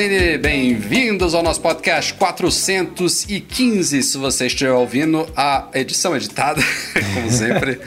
Magazine, bem-vindos ao nosso podcast 415. Se você estiver ouvindo a edição editada, como sempre,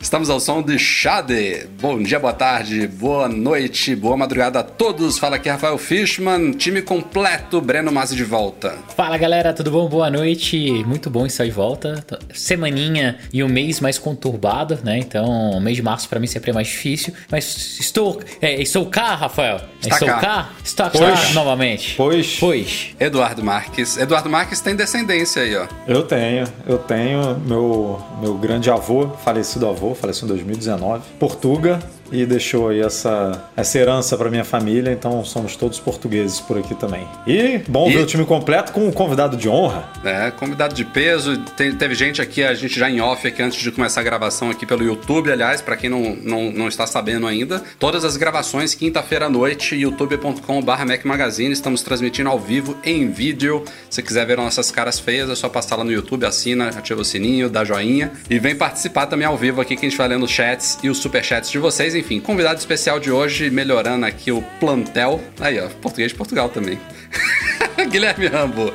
estamos ao som de Xade. Bom dia, boa tarde, boa noite, boa madrugada a todos. Fala aqui Rafael Fishman, time completo, Breno Mazzi de volta. Fala galera, tudo bom? Boa noite, muito bom estar de volta. Semaninha e um mês mais conturbado, né? Então, o mês de março para mim sempre é mais difícil, mas estou, é, estou cá, Rafael. Está estou cá. cá. Está cá novamente. Pois. Pois. Eduardo Marques. Eduardo Marques tem descendência aí, ó. Eu tenho, eu tenho. Meu, meu grande avô, falecido avô, faleceu em 2019. Portuga, e deixou aí essa, essa herança para minha família, então somos todos portugueses por aqui também. E bom e... ver o time completo com um convidado de honra. É, convidado de peso. Tem, teve gente aqui, a gente já em off aqui antes de começar a gravação aqui pelo YouTube, aliás, para quem não, não, não está sabendo ainda. Todas as gravações, quinta-feira à noite, youtube.com.br Mac Magazine. Estamos transmitindo ao vivo em vídeo. Se quiser ver nossas caras feias, é só passar lá no YouTube, assina, ativa o sininho, dá joinha. E vem participar também ao vivo aqui, que a gente vai lendo os chats e os superchats de vocês enfim, convidado especial de hoje, melhorando aqui o plantel. Aí, ó, português de Portugal também. Guilherme Rambo.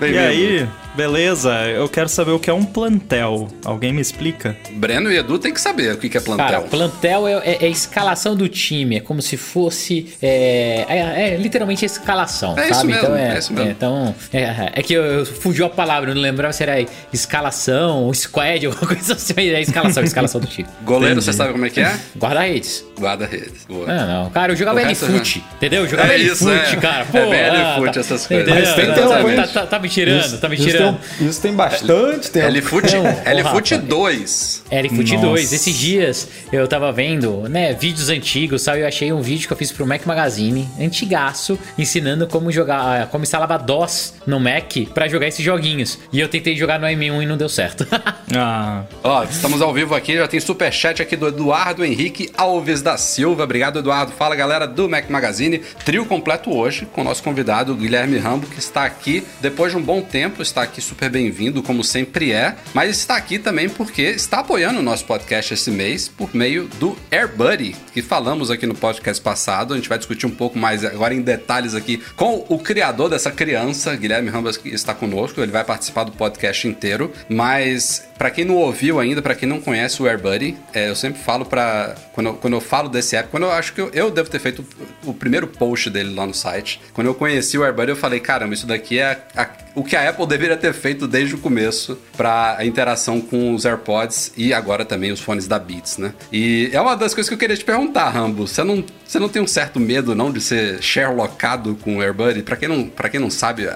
E aí, beleza? Eu quero saber o que é um plantel. Alguém me explica? Breno e Edu tem que saber o que é plantel. Cara, plantel é, é, é a escalação do time. É como se fosse. É, é, é literalmente a escalação. É sabe? isso mesmo. Então, é, isso mesmo. então, é, que eu, fugiu a palavra, eu não lembrava se era escalação, squad, alguma coisa assim. É escalação, escalação do time. Goleiro, Entendi. você sabe como é que é? Guarda-redes. Guarda-redes. Não, não. Cara, eu jogava L-Foot, entendeu? Eu jogava L-Foot, cara. Pô, é bem L-Foot, tá, essas coisas. Mas tem, tem, tá, tá, tá, me tirando, isso, tá me tirando. Isso tem, isso tem bastante tempo. L-Foot L-Foot 2. L-Foot 2. Esses dias eu tava vendo, né, vídeos antigos, sabe? Eu achei um vídeo que eu fiz pro Mac Magazine, antigaço, ensinando como jogar, como instalava DOS no Mac para jogar esses joguinhos. E eu tentei jogar no M1 e não deu certo. ah. Ó, estamos ao vivo aqui, já tem superchat aqui do Eduardo Henrique Alves da Silva. Obrigado, Eduardo. Fala, galera do Mac Magazine. Trio completo hoje com o nosso convidado Guilherme Rambo, que está aqui depois de um bom tempo, está aqui super bem-vindo, como sempre é, mas está aqui também porque está apoiando o nosso podcast esse mês por meio do AirBuddy, que falamos aqui no podcast passado. A gente vai discutir um pouco mais agora em detalhes aqui com o criador dessa criança, Guilherme Rambas, que está conosco. Ele vai participar do podcast inteiro, mas para quem não ouviu ainda, para quem não conhece o AirBuddy, é, eu sempre falo para quando, eu, quando eu falo desse app, quando eu acho que eu, eu devo ter feito o, o, primeiro post dele lá no site. Quando eu conheci o AirBuddy, eu falei, caramba, isso daqui é a, o que a Apple deveria ter feito desde o começo para a interação com os AirPods e agora também os fones da Beats, né? E é uma das coisas que eu queria te perguntar, Rambo. Você não, você não tem um certo medo não de ser Sherlockado com o AirBuddy? Para quem não, quem não sabe,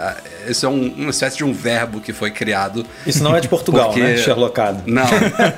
isso é um, uma espécie de um verbo que foi criado. Isso não é de Portugal, porque... né? Sherlockado. Não.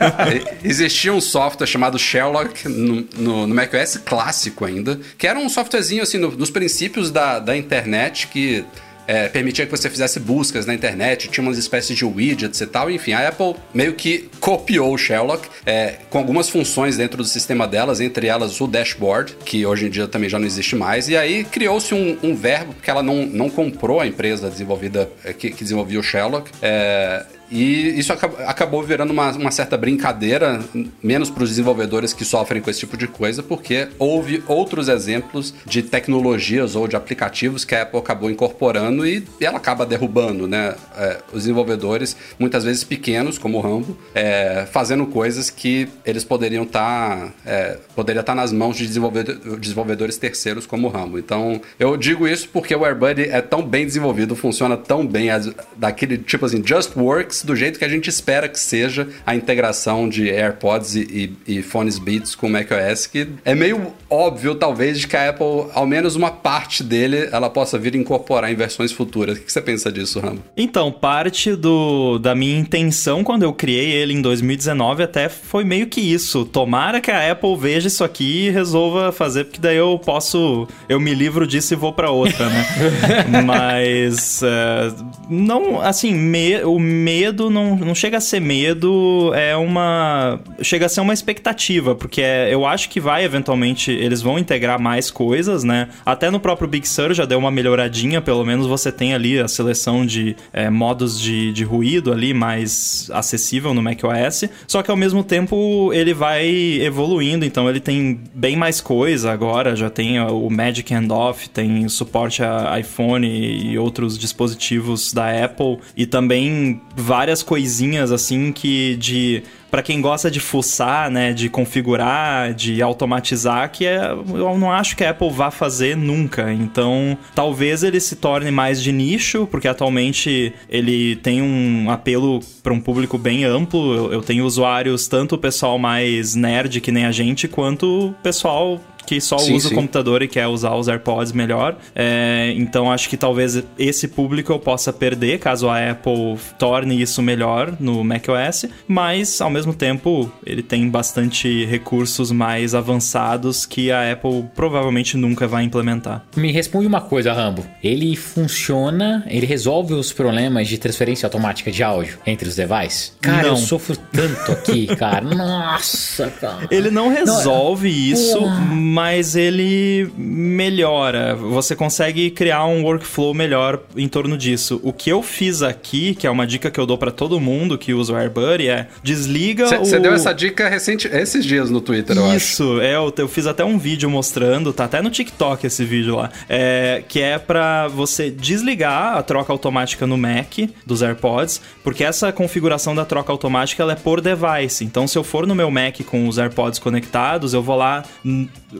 Existia um software chamado Sherlock no, no, no macOS clássico ainda, que era um softwarezinho assim no, nos princípios da, da internet que é, permitia que você fizesse buscas na internet, tinha umas espécies de widgets e tal. Enfim, a Apple meio que copiou o Sherlock é, com algumas funções dentro do sistema delas, entre elas o dashboard, que hoje em dia também já não existe mais. E aí criou-se um, um verbo, porque ela não, não comprou a empresa desenvolvida é, que, que desenvolvia o Sherlock. É, e isso acabou virando uma, uma certa brincadeira, menos para os desenvolvedores que sofrem com esse tipo de coisa, porque houve outros exemplos de tecnologias ou de aplicativos que a Apple acabou incorporando e ela acaba derrubando, né? É, os desenvolvedores, muitas vezes pequenos, como o Rambo, é, fazendo coisas que eles poderiam estar tá, é, poderia estar tá nas mãos de desenvolvedor, desenvolvedores terceiros como o Rambo. Então, eu digo isso porque o AirBuddy é tão bem desenvolvido, funciona tão bem, daquele tipo assim, just works do jeito que a gente espera que seja a integração de AirPods e, e, e fones Beats com o macOS, que é meio óbvio, talvez, de que a Apple, ao menos uma parte dele, ela possa vir incorporar em versões futuras. O que você pensa disso, Rambo? Então, parte do, da minha intenção quando eu criei ele em 2019 até foi meio que isso. Tomara que a Apple veja isso aqui e resolva fazer, porque daí eu posso. Eu me livro disso e vou para outra, né? Mas. É, não, assim, me, o medo não, não chega a ser medo, é uma. Chega a ser uma expectativa, porque é, eu acho que vai eventualmente. Eles vão integrar mais coisas, né? Até no próprio Big Sur já deu uma melhoradinha, pelo menos você tem ali a seleção de é, modos de, de ruído ali mais acessível no macOS. Só que ao mesmo tempo ele vai evoluindo, então ele tem bem mais coisa agora, já tem o Magic Handoff, tem suporte a iPhone e outros dispositivos da Apple e também várias coisinhas assim que de para quem gosta de fuçar, né, de configurar, de automatizar, que é, eu não acho que a Apple vá fazer nunca. Então, talvez ele se torne mais de nicho, porque atualmente ele tem um apelo para um público bem amplo. Eu, eu tenho usuários, tanto o pessoal mais nerd que nem a gente, quanto o pessoal que só sim, usa sim. o computador e quer usar os AirPods melhor. É, então acho que talvez esse público eu possa perder caso a Apple torne isso melhor no macOS, mas ao mesmo tempo ele tem bastante recursos mais avançados que a Apple provavelmente nunca vai implementar. Me responde uma coisa, Rambo. Ele funciona, ele resolve os problemas de transferência automática de áudio entre os devices? Cara, não. eu sofro tanto aqui, cara. Nossa, cara. Ele não resolve não, isso, Porra mas ele melhora. Você consegue criar um workflow melhor em torno disso. O que eu fiz aqui, que é uma dica que eu dou para todo mundo que usa o AirBuddy, é desliga cê, o... Você deu essa dica recente, esses dias no Twitter, eu acho. Isso, é, eu, eu, fiz até um vídeo mostrando, tá até no TikTok esse vídeo lá, é, que é para você desligar a troca automática no Mac dos AirPods, porque essa configuração da troca automática ela é por device. Então, se eu for no meu Mac com os AirPods conectados, eu vou lá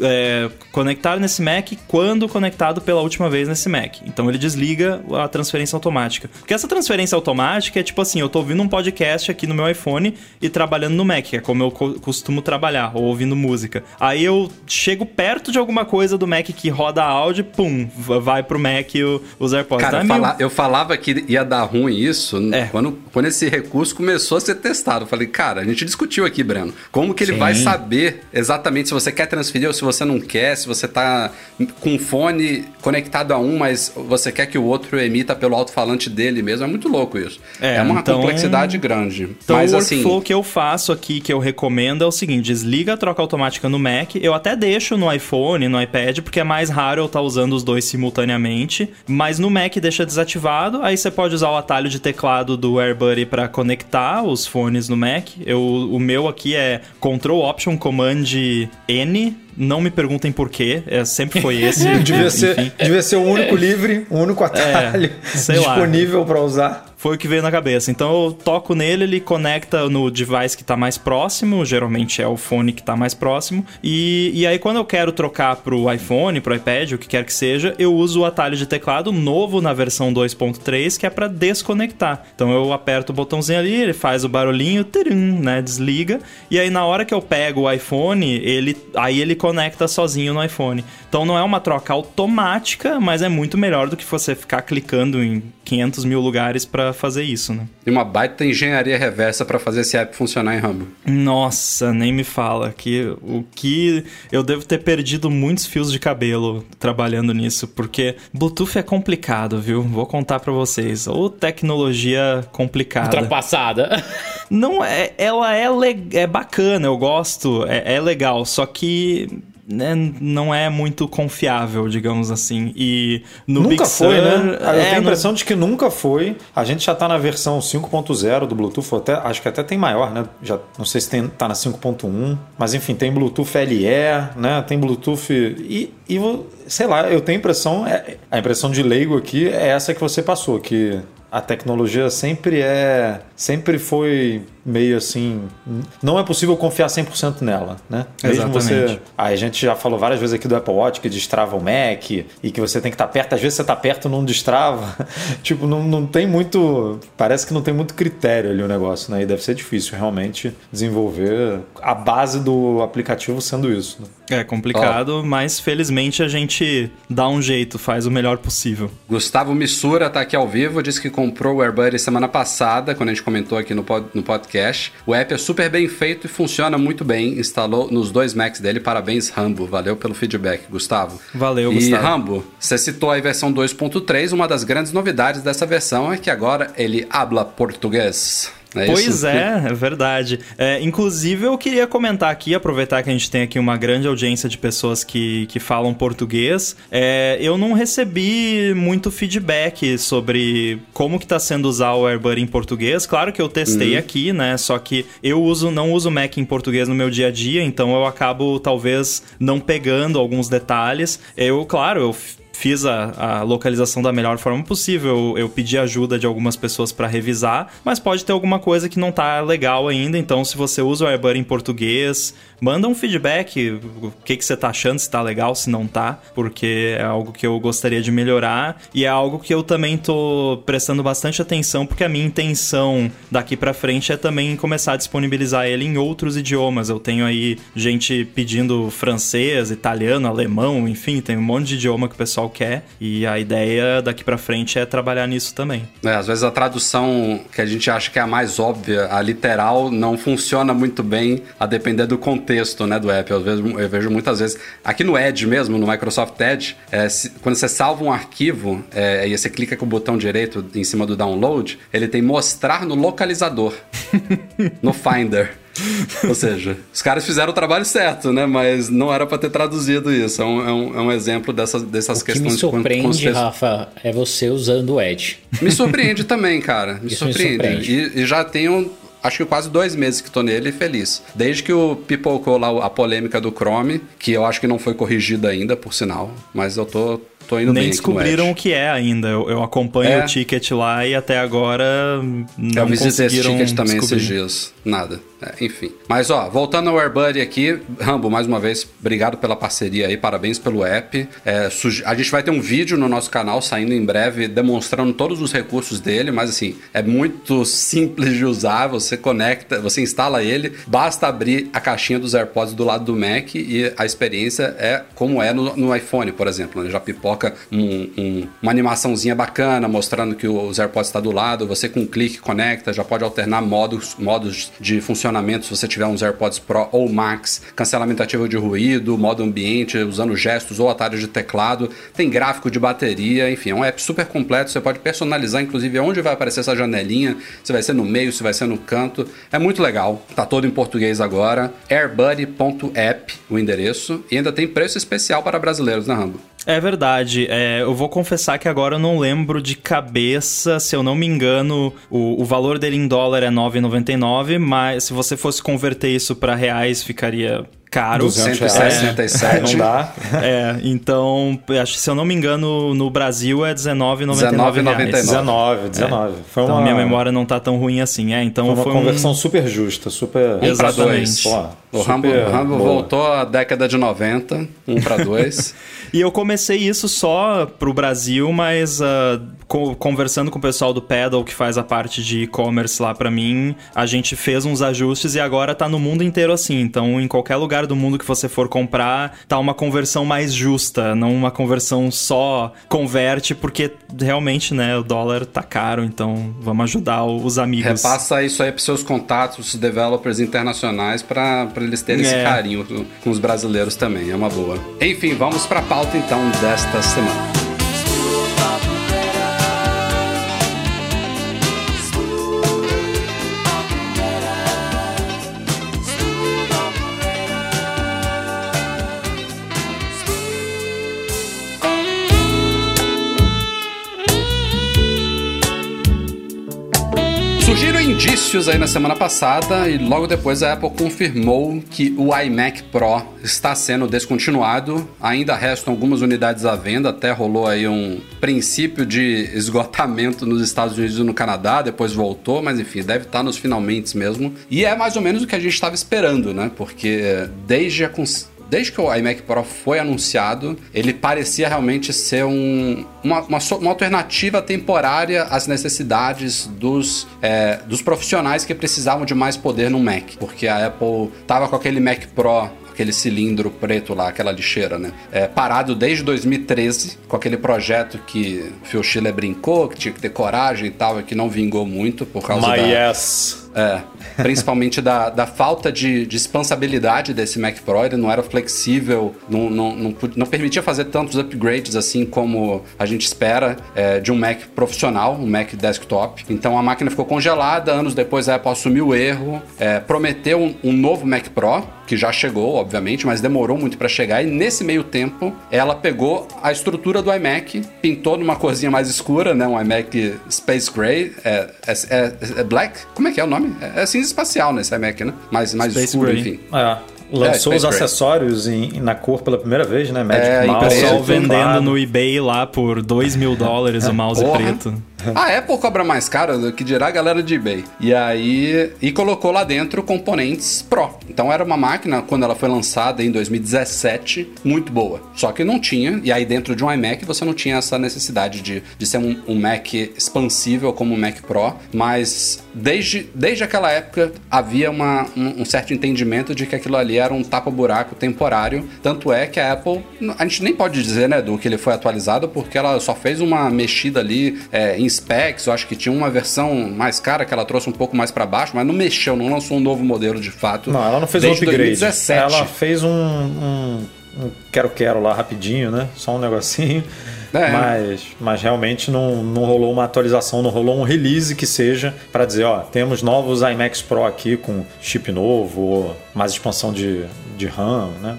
é, conectar nesse Mac quando conectado pela última vez nesse Mac. Então ele desliga a transferência automática. Porque essa transferência automática é tipo assim: eu tô ouvindo um podcast aqui no meu iPhone e trabalhando no Mac, que é como eu costumo trabalhar, ou ouvindo música. Aí eu chego perto de alguma coisa do Mac que roda áudio, pum, vai pro Mac o, os AirPods. Cara, então, eu, fala, eu, falava que ia dar ruim isso é. quando, quando esse recurso começou a ser testado. Eu falei, cara, a gente discutiu aqui, Breno, como que ele Sim. vai saber exatamente se você quer transferir ou se você não quer, se você tá com fone conectado a um, mas você quer que o outro emita pelo alto-falante dele mesmo. É muito louco isso. É, é uma então, complexidade grande. Então, mas, o assim, workflow assim, que eu faço aqui, que eu recomendo, é o seguinte: desliga a troca automática no Mac. Eu até deixo no iPhone, no iPad, porque é mais raro eu estar tá usando os dois simultaneamente. Mas no Mac deixa desativado. Aí você pode usar o atalho de teclado do AirBuddy para conectar os fones no Mac. Eu, o meu aqui é Control Option Command N não me perguntem por quê, é, sempre foi esse. devia, ser, devia ser o único livre, o único atalho é, disponível para usar foi o que veio na cabeça. Então eu toco nele, ele conecta no device que está mais próximo, geralmente é o fone que está mais próximo, e, e aí quando eu quero trocar pro iPhone, pro iPad, o que quer que seja, eu uso o atalho de teclado novo na versão 2.3, que é para desconectar. Então eu aperto o botãozinho ali, ele faz o barulhinho, tirum, né, desliga, e aí na hora que eu pego o iPhone, ele aí ele conecta sozinho no iPhone. Então não é uma troca automática, mas é muito melhor do que você ficar clicando em 500 mil lugares para fazer isso, né? E uma baita engenharia reversa para fazer esse app funcionar em Rambo. Nossa, nem me fala que o que eu devo ter perdido muitos fios de cabelo trabalhando nisso, porque Bluetooth é complicado, viu? Vou contar para vocês. Ou tecnologia complicada. Ultrapassada. Não é, ela é, é bacana, eu gosto, é, é legal, só que né, não é muito confiável, digamos assim. E no nunca Big foi, Sur, né? Eu é, tenho a impressão no... de que nunca foi. A gente já está na versão 5.0 do Bluetooth, até, acho que até tem maior, né? Já, não sei se tem, tá na 5.1, mas enfim, tem Bluetooth LE, né? Tem Bluetooth. E, e sei lá, eu tenho a impressão, é, a impressão de leigo aqui é essa que você passou, que a tecnologia sempre é sempre foi meio assim. Não é possível confiar 100% nela, né? Mesmo Exatamente. você. Aí a gente já falou várias vezes aqui do Apple Watch que destrava o Mac e que você tem que estar perto. Às vezes você tá perto e não destrava. tipo, não, não tem muito. Parece que não tem muito critério ali o negócio, né? E deve ser difícil realmente desenvolver a base do aplicativo sendo isso. Né? É complicado, mas felizmente a gente dá um jeito, faz o melhor possível. Gustavo Missura tá aqui ao vivo, disse que comprou o AirBuddy semana passada, quando a gente comentou aqui no, pod- no podcast. O app é super bem feito e funciona muito bem. Instalou nos dois Macs dele. Parabéns, Rambo. Valeu pelo feedback, Gustavo. Valeu, e, Gustavo. Rambo, você citou a versão 2.3. Uma das grandes novidades dessa versão é que agora ele habla português. É Pois é, é verdade. É, inclusive, eu queria comentar aqui, aproveitar que a gente tem aqui uma grande audiência de pessoas que, que falam português. É, eu não recebi muito feedback sobre como que tá sendo usar o AirBuddy em português. Claro que eu testei aqui, né? Só que eu uso, não uso Mac em português no meu dia a dia, então eu acabo talvez não pegando alguns detalhes. Eu, claro, eu fiz a, a localização da melhor forma possível. Eu, eu pedi ajuda de algumas pessoas para revisar, mas pode ter alguma coisa que não tá legal ainda. Então, se você usa o AirBuddy em português, manda um feedback. O que, que você tá achando, se tá legal, se não tá, porque é algo que eu gostaria de melhorar e é algo que eu também tô prestando bastante atenção, porque a minha intenção daqui para frente é também começar a disponibilizar ele em outros idiomas. Eu tenho aí gente pedindo francês, italiano, alemão, enfim, tem um monte de idioma que o pessoal quer e a ideia daqui para frente é trabalhar nisso também. É, às vezes a tradução que a gente acha que é a mais óbvia, a literal, não funciona muito bem a depender do contexto né, do app. Eu vejo, eu vejo muitas vezes. Aqui no Edge mesmo, no Microsoft Edge, é, se- quando você salva um arquivo é, e você clica com o botão direito em cima do download, ele tem mostrar no localizador, no Finder. Ou seja, os caras fizeram o trabalho certo, né? Mas não era pra ter traduzido isso. É um, é um, é um exemplo dessas, dessas O que questões me surpreende, Rafa, é você usando o Edge. me surpreende também, cara. Me Isso me surpreende. surpreende. E, e já tenho, acho que quase dois meses que tô nele feliz. Desde que o pipocou lá a polêmica do Chrome, que eu acho que não foi corrigida ainda, por sinal. Mas eu tô, tô indo bem Nem no descobriram o que é ainda. Eu, eu acompanho É. o ticket lá e até agora não Eu visitei esse conseguiram ticket também descobrir. esses dias. Nada. É, enfim. Mas ó, voltando ao AirBuddy aqui, Rambo, mais uma vez, obrigado pela parceria aí, parabéns pelo app. É, a gente vai ter um vídeo no nosso canal saindo em breve demonstrando todos os recursos dele, mas assim, é muito simples de usar. Você conecta, você instala ele, basta abrir a caixinha dos AirPods do lado do Mac e a experiência é como é no, no iPhone, por exemplo. né? Já pipoca um- um- uma animaçãozinha bacana mostrando que os AirPods está do lado. Você com um clique conecta, já pode alternar modos, modos de funcionamento se você tiver uns AirPods Pro ou Max, cancelamento ativo de ruído, modo ambiente, usando gestos ou atalhos de teclado. Tem gráfico de bateria, enfim, é um app super completo. Você pode personalizar, inclusive, onde vai aparecer essa janelinha, se vai ser no meio, se vai ser no canto. É muito legal. Tá todo em português agora. airbuddy.app, o endereço. E ainda tem preço especial para brasileiros, né, Rambo? É verdade. É, eu vou confessar que agora eu não lembro de cabeça, se eu não me engano, o, o valor dele em dólar é 9,99, mas se você fosse converter isso para reais, ficaria caro. 200 reais. 167. Não dá. É, então, acho que se eu não me engano, no Brasil é R$19,99. 19,99. 19, 19. Foi Então uma, minha memória não tá tão ruim assim. É, então foi uma foi conversão um... super justa, super. Exatamente. Pô, O Rambo, Rambo voltou à década de 90, um para dois. E eu comecei isso só pro Brasil, mas ah, co- conversando com o pessoal do Pedal, que faz a parte de e-commerce lá pra mim, a gente fez uns ajustes e agora tá no mundo inteiro assim. Então, em qualquer lugar do mundo que você for comprar, tá uma conversão mais justa, não uma conversão só converte, porque realmente, né, o dólar tá caro, então vamos ajudar os amigos. Repassa isso aí para seus contatos, os developers internacionais, para eles terem esse É. carinho com- os brasileiros também. É uma boa. Enfim, vamos para a pauta então desta semana. Indícios aí na semana passada e logo depois a Apple confirmou que o iMac Pro está sendo descontinuado. Ainda restam algumas unidades à venda, até rolou aí um princípio de esgotamento nos Estados Unidos e no Canadá, depois voltou, mas enfim, deve estar nos finalmente mesmo. E é mais ou menos o que a gente estava esperando, né? Porque desde a desde que o iMac Pro foi anunciado, ele parecia realmente ser um, uma, uma, uma, alternativa temporária às necessidades dos, é, dos profissionais que precisavam de mais poder no Mac. Porque a Apple tava com aquele Mac Pro aquele cilindro preto lá, aquela lixeira, né? É, parado desde 2013, com aquele projeto que o Phil Schiller brincou, que tinha que ter coragem e tal, e que não vingou muito por causa My da... yes. É, principalmente da, da falta de, de expansabilidade desse Mac Pro, ele não era flexível, não, não, não, não permitia fazer tantos upgrades assim como a gente espera é, de um Mac profissional, um Mac desktop. Então a máquina ficou congelada, anos depois a Apple assumiu o erro, é, prometeu um, um novo Mac Pro, que já chegou, obviamente, mas demorou muito para chegar. E nesse meio tempo, ela pegou a estrutura do iMac, pintou numa corzinha mais escura, né? Um iMac Space Gray, é, é, é, é Black. Como é que é o nome? É, é cinza espacial nesse iMac, né? Mais, mais Space escuro, Gray. enfim. É, lançou É, os acessórios em- na cor pela primeira vez, né? Magic É, Mouse. preto, Pessoal vendendo no eBay lá por 2 mil dólares o mouse Porra. preto. A Apple cobra mais caro do que dirá a galera de eBay. E aí. E colocou lá dentro componentes Pro. Então era uma máquina, quando ela foi lançada em 2017, muito boa. Só que não tinha. E aí dentro de um iMac você não tinha essa necessidade de, de ser um, um Mac expansível como o Mac Pro. Mas desde, desde aquela época havia uma, um, um certo entendimento de que aquilo ali era um tapa-buraco temporário. Tanto é que a Apple. A gente nem pode dizer, né, do que ele foi atualizado, porque ela só fez uma mexida ali é, em specs. Eu acho que tinha uma versão mais cara que ela trouxe um pouco mais para baixo, mas não mexeu, não lançou um novo modelo de fato. Não, ela não fez um upgrade. 2017. Ela fez um, um, um quero-quero lá rapidinho, né? Só um negocinho. É. Mas, mas realmente não, não rolou uma atualização, não rolou um release que seja para dizer, ó, temos novos iMacs Pro aqui com chip novo, ou mais expansão de, de RAM, né?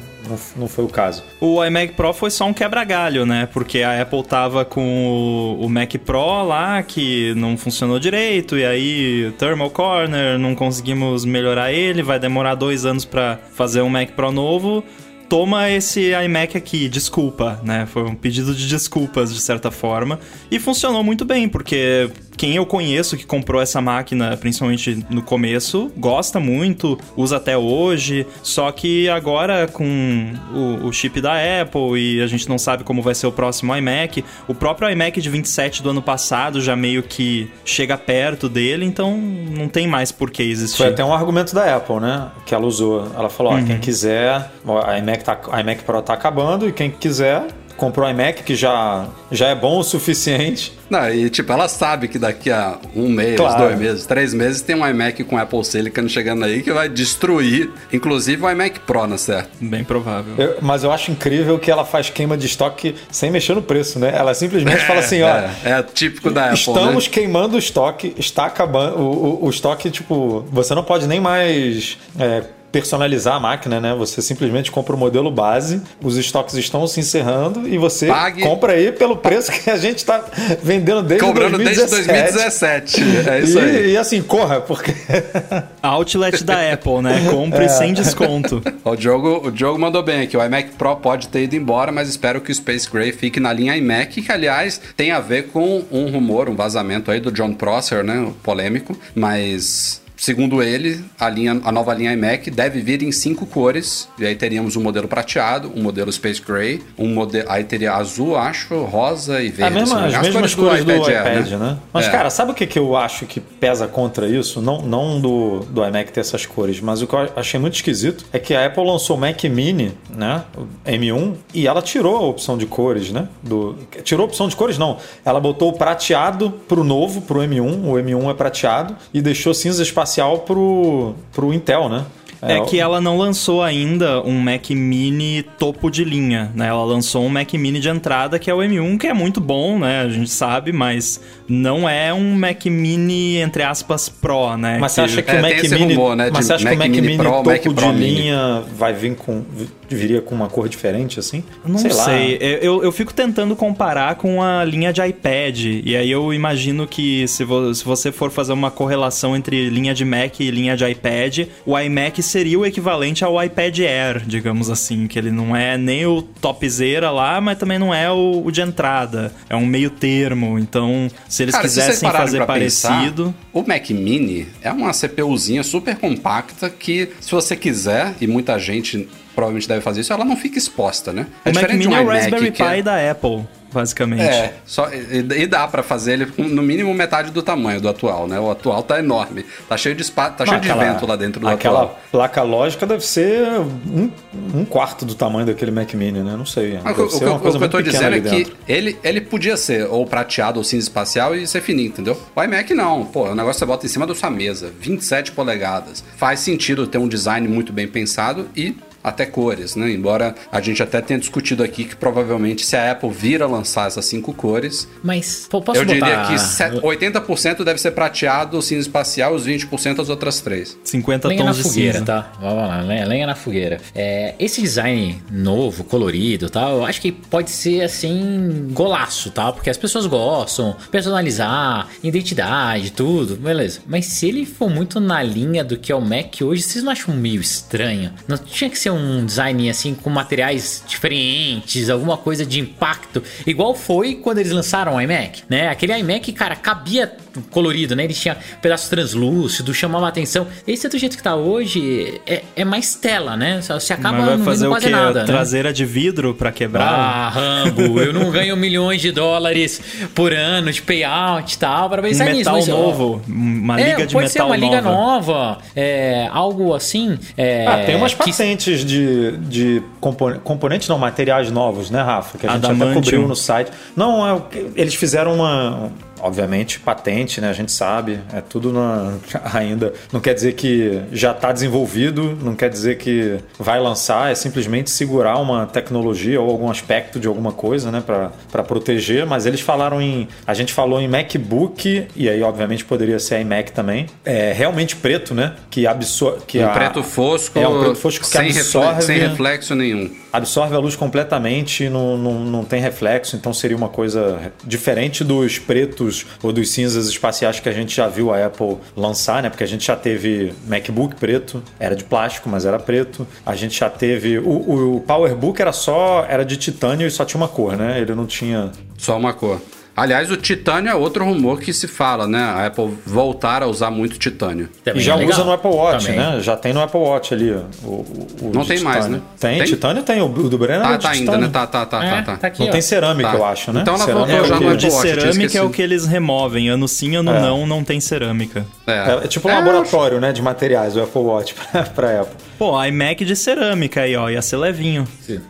Não, foi o caso. O iMac Pro foi só um quebra-galho, né? Porque a Apple tava com o, o Mac Pro lá que não funcionou direito, e aí Thermal Corner, não conseguimos melhorar ele, vai demorar dois anos pra fazer um Mac Pro novo. Toma esse iMac aqui, desculpa, né? Foi um pedido de desculpas, de certa forma. E funcionou muito bem, porque quem eu conheço que comprou essa máquina, principalmente no começo, gosta muito, usa até hoje. Só que agora com o, o chip da Apple e a gente não sabe como vai ser o próximo iMac, o próprio iMac de 27 do ano passado já meio que chega perto dele, então não tem mais por que existir. Foi até um argumento da Apple, né? Que ela usou. Ela falou: ó, quem quiser, ó, a iMac, tá, a iMac Pro tá acabando e quem quiser. Comprou o iMac que já, já é bom o suficiente. Não, e tipo, ela sabe que daqui a um mês, Claro. dois meses, três meses, tem um iMac com Apple Silicon chegando aí que vai destruir, inclusive o iMac Pro, na certo? Bem provável. Eu- mas eu acho incrível que ela faz queima de estoque sem mexer no preço, né? Ela simplesmente fala assim: ó. É, é típico da Apple, Estamos né? queimando o estoque, está acabando. O, o- o estoque, tipo, você não pode nem mais é, personalizar a máquina, né? Você simplesmente compra o modelo base, os estoques estão se encerrando e você Pague. compra aí pelo preço que a gente está vendendo desde Cobrando 2017. desde 2017. É isso e, aí. e assim, corra, porque. Outlet da Apple, né? Compre É. sem desconto. O Diogo, o Diogo mandou bem aqui. O iMac Pro pode ter ido embora, mas espero que o Space Gray fique na linha iMac, que aliás tem a ver com um rumor, um vazamento aí do John Prosser, né? o Polêmico. Mas. Segundo ele, a, linha, a nova linha iMac deve vir em cinco cores. E aí teríamos um modelo prateado, um modelo Space Gray, um modelo. Aí teria azul, acho, rosa e É verde. a mesma- me as engano. mesmas cores do iPad, Air, né? Mas, É. cara, sabe o que, que eu acho que pesa contra isso? Não, não do, do iMac ter essas cores, mas o que eu achei muito esquisito é que a Apple lançou o Mac Mini, né? O M1, e ela tirou a opção de cores, né? Do, tirou a opção de cores, não. Ela botou o prateado pro novo, pro M1, o M1 é prateado, e deixou cinza espacial pro, pro Intel, né? É que ela não lançou ainda um Mac Mini topo de linha, né? Ela lançou um Mac Mini de entrada que é o M1, que é muito bom, né? A gente sabe, mas não é um Mac Mini, entre aspas, Pro, né? Mas você Que- acha que É, o Mac Mini, rumor, né, mas de você acha que o Mac Mini Mini Pro, topo Mac de Pro Mini. linha vai vir com viria com uma cor diferente, assim? Não sei. sei. Eu, eu fico tentando comparar com a linha de iPad. E aí eu imagino que se, vo, se você for fazer uma correlação entre linha de Mac e linha de iPad, o iMac seria o equivalente ao iPad Air, digamos assim. Que ele não é nem o topzera lá, mas também não é o, o de entrada. É um meio termo. Então, se eles Cara, quisessem se fazer parecido. Pensar, o Mac Mini é uma CPUzinha super compacta que, se você quiser, e muita gente provavelmente deve fazer isso, ela não fica exposta, né? É o Mac Mini é o Raspberry Pi é... da Apple basicamente. É, só, e, e dá para fazer ele com no mínimo metade do tamanho do atual, né? O atual tá enorme. Tá cheio de tá cheio aquela, de vento lá dentro do aquela atual. placa lógica deve ser um, um, quarto do tamanho daquele Mac Mini, né? Não sei. Mas, o, o, o, que eu tô dizendo é que ele, ele podia ser ou prateado ou cinza espacial e ser fininho, entendeu? O iMac não. Pô, o negócio você bota em cima da sua mesa, 27 polegadas. Faz sentido ter um design muito bem pensado e até cores, né? Embora a gente até tenha discutido aqui que provavelmente se a Apple vir a lançar essas cinco cores, mas posso eu diria que 80% deve ser prateado, cinza espacial, os 20% as outras três. 50 lenha tons na de fogueira, cinza. tá? Vamos lá, lenha, lenha na fogueira. É, esse design novo, colorido, tal, eu acho que pode ser assim golaço, tá? Porque as pessoas gostam, personalizar, identidade, tudo, beleza. Mas se ele for muito na linha do que é o Mac hoje, vocês não acham meio estranho? Não tinha que ser ser um design assim com materiais diferentes, alguma coisa de impacto, igual foi quando eles lançaram o iMac, né? Aquele iMac, cara, cabia colorido, né? Ele tinha pedaços translúcidos, chamava a atenção. Esse é do jeito que tá hoje, é, é mais tela, né? Você acaba Mas vai não fazer quase o quê? nada. Né? Traseira de vidro para quebrar? Ah, Rambo, eu não ganho milhões de dólares por ano de payout e tal para pensar um nisso. Metal novo, uma liga é, de pode metal ser uma liga nova, nova é, algo assim. É, ah, tem umas patentes que... de, de componentes, não, materiais novos, né, Rafa? Que a gente até cobriu no site. Não, é, eles fizeram uma obviamente, patente, né? A gente sabe, é tudo na, ainda. Não quer dizer que já está desenvolvido, não quer dizer que vai lançar, é simplesmente segurar uma tecnologia ou algum aspecto de alguma coisa, né? Para proteger. Mas eles falaram em. A gente falou em MacBook, e aí, obviamente, poderia ser iMac também. É realmente preto, né? Que absorve. Que um a, preto fosco. É um preto fosco que sem absorve. Reflexo, sem reflexo nenhum. Absorve a luz completamente, não, não, não tem reflexo, então seria uma coisa diferente dos pretos pretos ou dos cinzas espaciais que a gente já viu a Apple lançar, né? Porque a gente já teve MacBook preto, era de plástico, mas era preto. A gente já teve o, o PowerBook era só era de titânio e só tinha uma cor, né? Ele não tinha só uma cor. Aliás, o titânio é outro rumor que se fala, né? A Apple voltar a usar muito titânio. Também e já é usa no Apple Watch, Também. né? Já tem no Apple Watch ali. O, o Não tem titânio. mais, né? Tem, tem, titânio tem. O do Brenner tá, é tá ainda, né? Tá, tá, tá, é, tá, tá. tá aqui, Não ó. tem cerâmica, tá. eu acho, né? Então ela cerâmica voltou é, já no Apple Watch. de cerâmica é o que eles removem. Ano sim, ano é. não, não tem cerâmica. É, é tipo um laboratório, né? De materiais, o Apple Watch pra, pra Apple. Pô, iMac de cerâmica aí, ó. Ia ser levinho.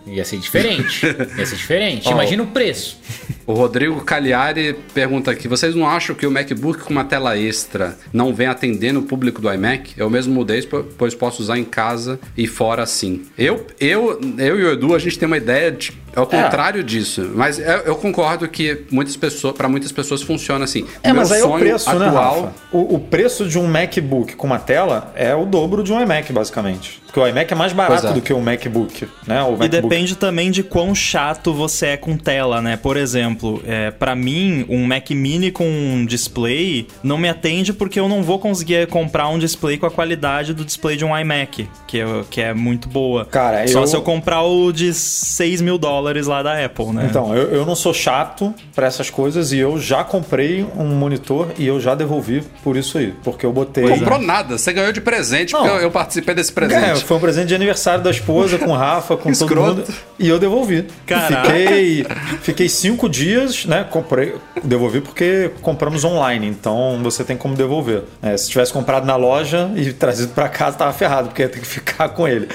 Ia ser diferente. ia ser diferente. Imagina o preço. O Rodrigo Cagliari pergunta aqui: vocês não acham que o MacBook com uma tela extra não vem atendendo o público do iMac? Eu mesmo mudei, pois posso usar em casa e fora assim. Eu, eu, eu e o Edu, a gente tem uma ideia de é o contrário é. disso. Mas eu, eu, concordo que muitas pessoas, para muitas pessoas funciona assim. É, mas aí é o preço, atual... né, Rafa? O, o, preço de um MacBook com uma tela é o dobro de um iMac, basicamente. Porque o iMac é mais barato é. do que o MacBook, né? O MacBook. E depende também de quão chato você é com tela, né? Por exemplo, é, para mim, um Mac Mini com um display não me atende porque eu não vou conseguir comprar um display com a qualidade do display de um iMac, que é, que é muito boa. Cara, Só eu... se eu comprar o de 6 mil dólares lá da Apple, né? Então, eu, eu não sou chato para essas coisas e eu já comprei um monitor e eu já devolvi por isso aí. Porque eu botei. Não comprou nada, você ganhou de presente, não. porque eu, eu, participei desse presente. É, foi um presente de aniversário da esposa, com o Rafa, com todo mundo. E eu devolvi. Caraca. Fiquei, fiquei cinco dias, né? Comprei, devolvi porque compramos online, então você tem como devolver. É, se tivesse comprado na loja e trazido para casa, tava ferrado, porque ia ter que ficar com ele.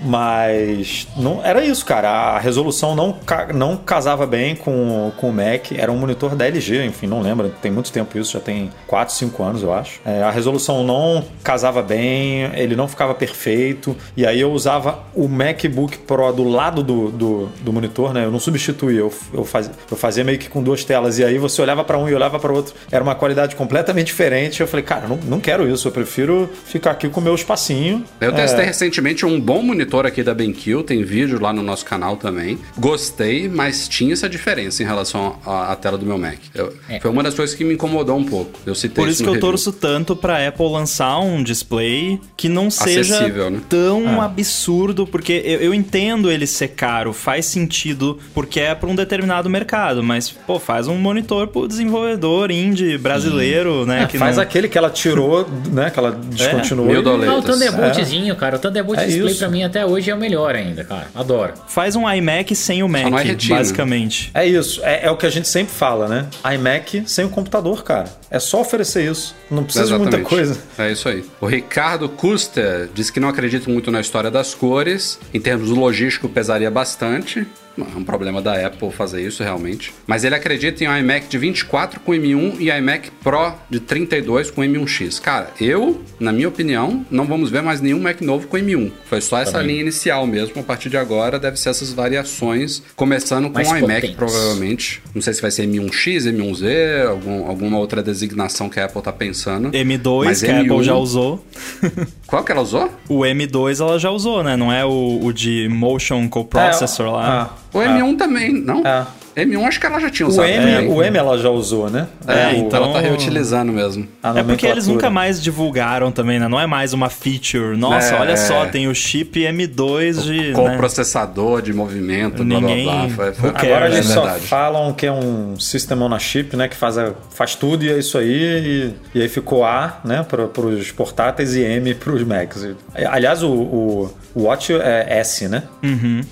Mas não era isso, cara. A resolução não, não casava bem com, com o Mac. Era um monitor da LG, enfim, não lembro. Tem muito tempo isso, já tem 4, 5 anos, eu acho. É, a resolução não casava bem, ele não ficava perfeito. E aí eu usava o MacBook Pro do lado do, do, do monitor, né? Eu não substituía, eu, eu, fazia, eu fazia meio que com duas telas. E aí você olhava para um e olhava para o outro. Era uma qualidade completamente diferente. Eu falei, cara, não, não quero isso. Eu prefiro ficar aqui com o meu espacinho. Eu testei é... recentemente um bom monitor monitor aqui da BenQ, tem vídeo lá no nosso canal também. Gostei, mas tinha essa diferença em relação à, à tela do meu Mac. Eu- É. Foi uma das coisas que me incomodou um pouco. Eu citei Por isso que eu review. torço tanto pra Apple lançar um display que não seja né? tão absurdo, porque eu, eu entendo ele ser caro, faz sentido, porque é pra um determinado mercado, mas, pô, faz um monitor pro desenvolvedor indie brasileiro, né? É, que faz não... aquele que ela tirou, né? Que ela descontinuou. mil e- dólares. Não, o Thunderboltzinho, cara. O Thunderbolt É Display isso. pra mim até hoje é o melhor ainda, cara. Adoro. Faz um iMac sem o Mac, é basicamente. É isso, é, é o que a gente sempre fala, né? iMac sem o computador, cara. É só oferecer isso. Não precisa de muita Exatamente. coisa. É isso aí. O Ricardo Custer disse que não acredita muito na história das cores. Em termos logístico, pesaria bastante. É um problema da Apple fazer isso realmente. Mas ele acredita em um iMac de 24 com M1 e iMac Pro de 32 com M1X. Cara, eu, na minha opinião, não vamos ver mais nenhum Mac novo com M1. Foi só essa Também. linha inicial mesmo. A partir de agora, deve ser essas variações. Começando com o iMac, potentes. provavelmente. Não sei se vai ser M1X, M1Z, algum- alguma outra designação que a Apple tá pensando. M2, Mas que a Apple M1 já usou. Qual que ela usou? O M2 ela já usou, né? Não é o, o de Motion Co-Processor É, lá. O M1 também, não? É. M1 acho que ela já tinha O usado. M, também. o M ela já usou, né? É, É, então então- ela tá reutilizando mesmo. a É porque eles nunca mais divulgaram também, né? Não é mais uma feature. Nossa, É, olha é. só, tem o chip M2 de. Com né? processador de movimento, Ninguém- blá blá blá. Foi, foi Agora eles é só verdade. falam que é um sistema on a chip, né? Que faz, a- faz tudo e é isso aí. E, e aí ficou A, né? Para os portáteis e M para os Macs. Aliás, o, o, o Watch é S, né?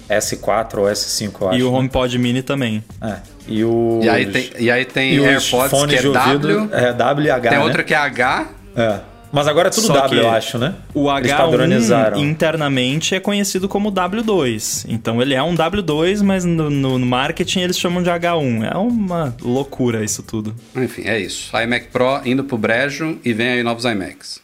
S4 ou S5, eu acho. Uhum. E o né? HomePod Mini também. É. E, os, E aí tem, e aí tem e AirPods fones que é de ouvido, W, É W e H, tem né? outra que é H. É. Mas agora é tudo Só W, eu acho, né? O Eles H1 padronizaram. internamente é conhecido como W2. Então ele é um W2, mas no, no marketing eles chamam de H1. É uma loucura isso tudo. Enfim, é isso. iMac Pro indo pro brejo e vem aí novos iMacs.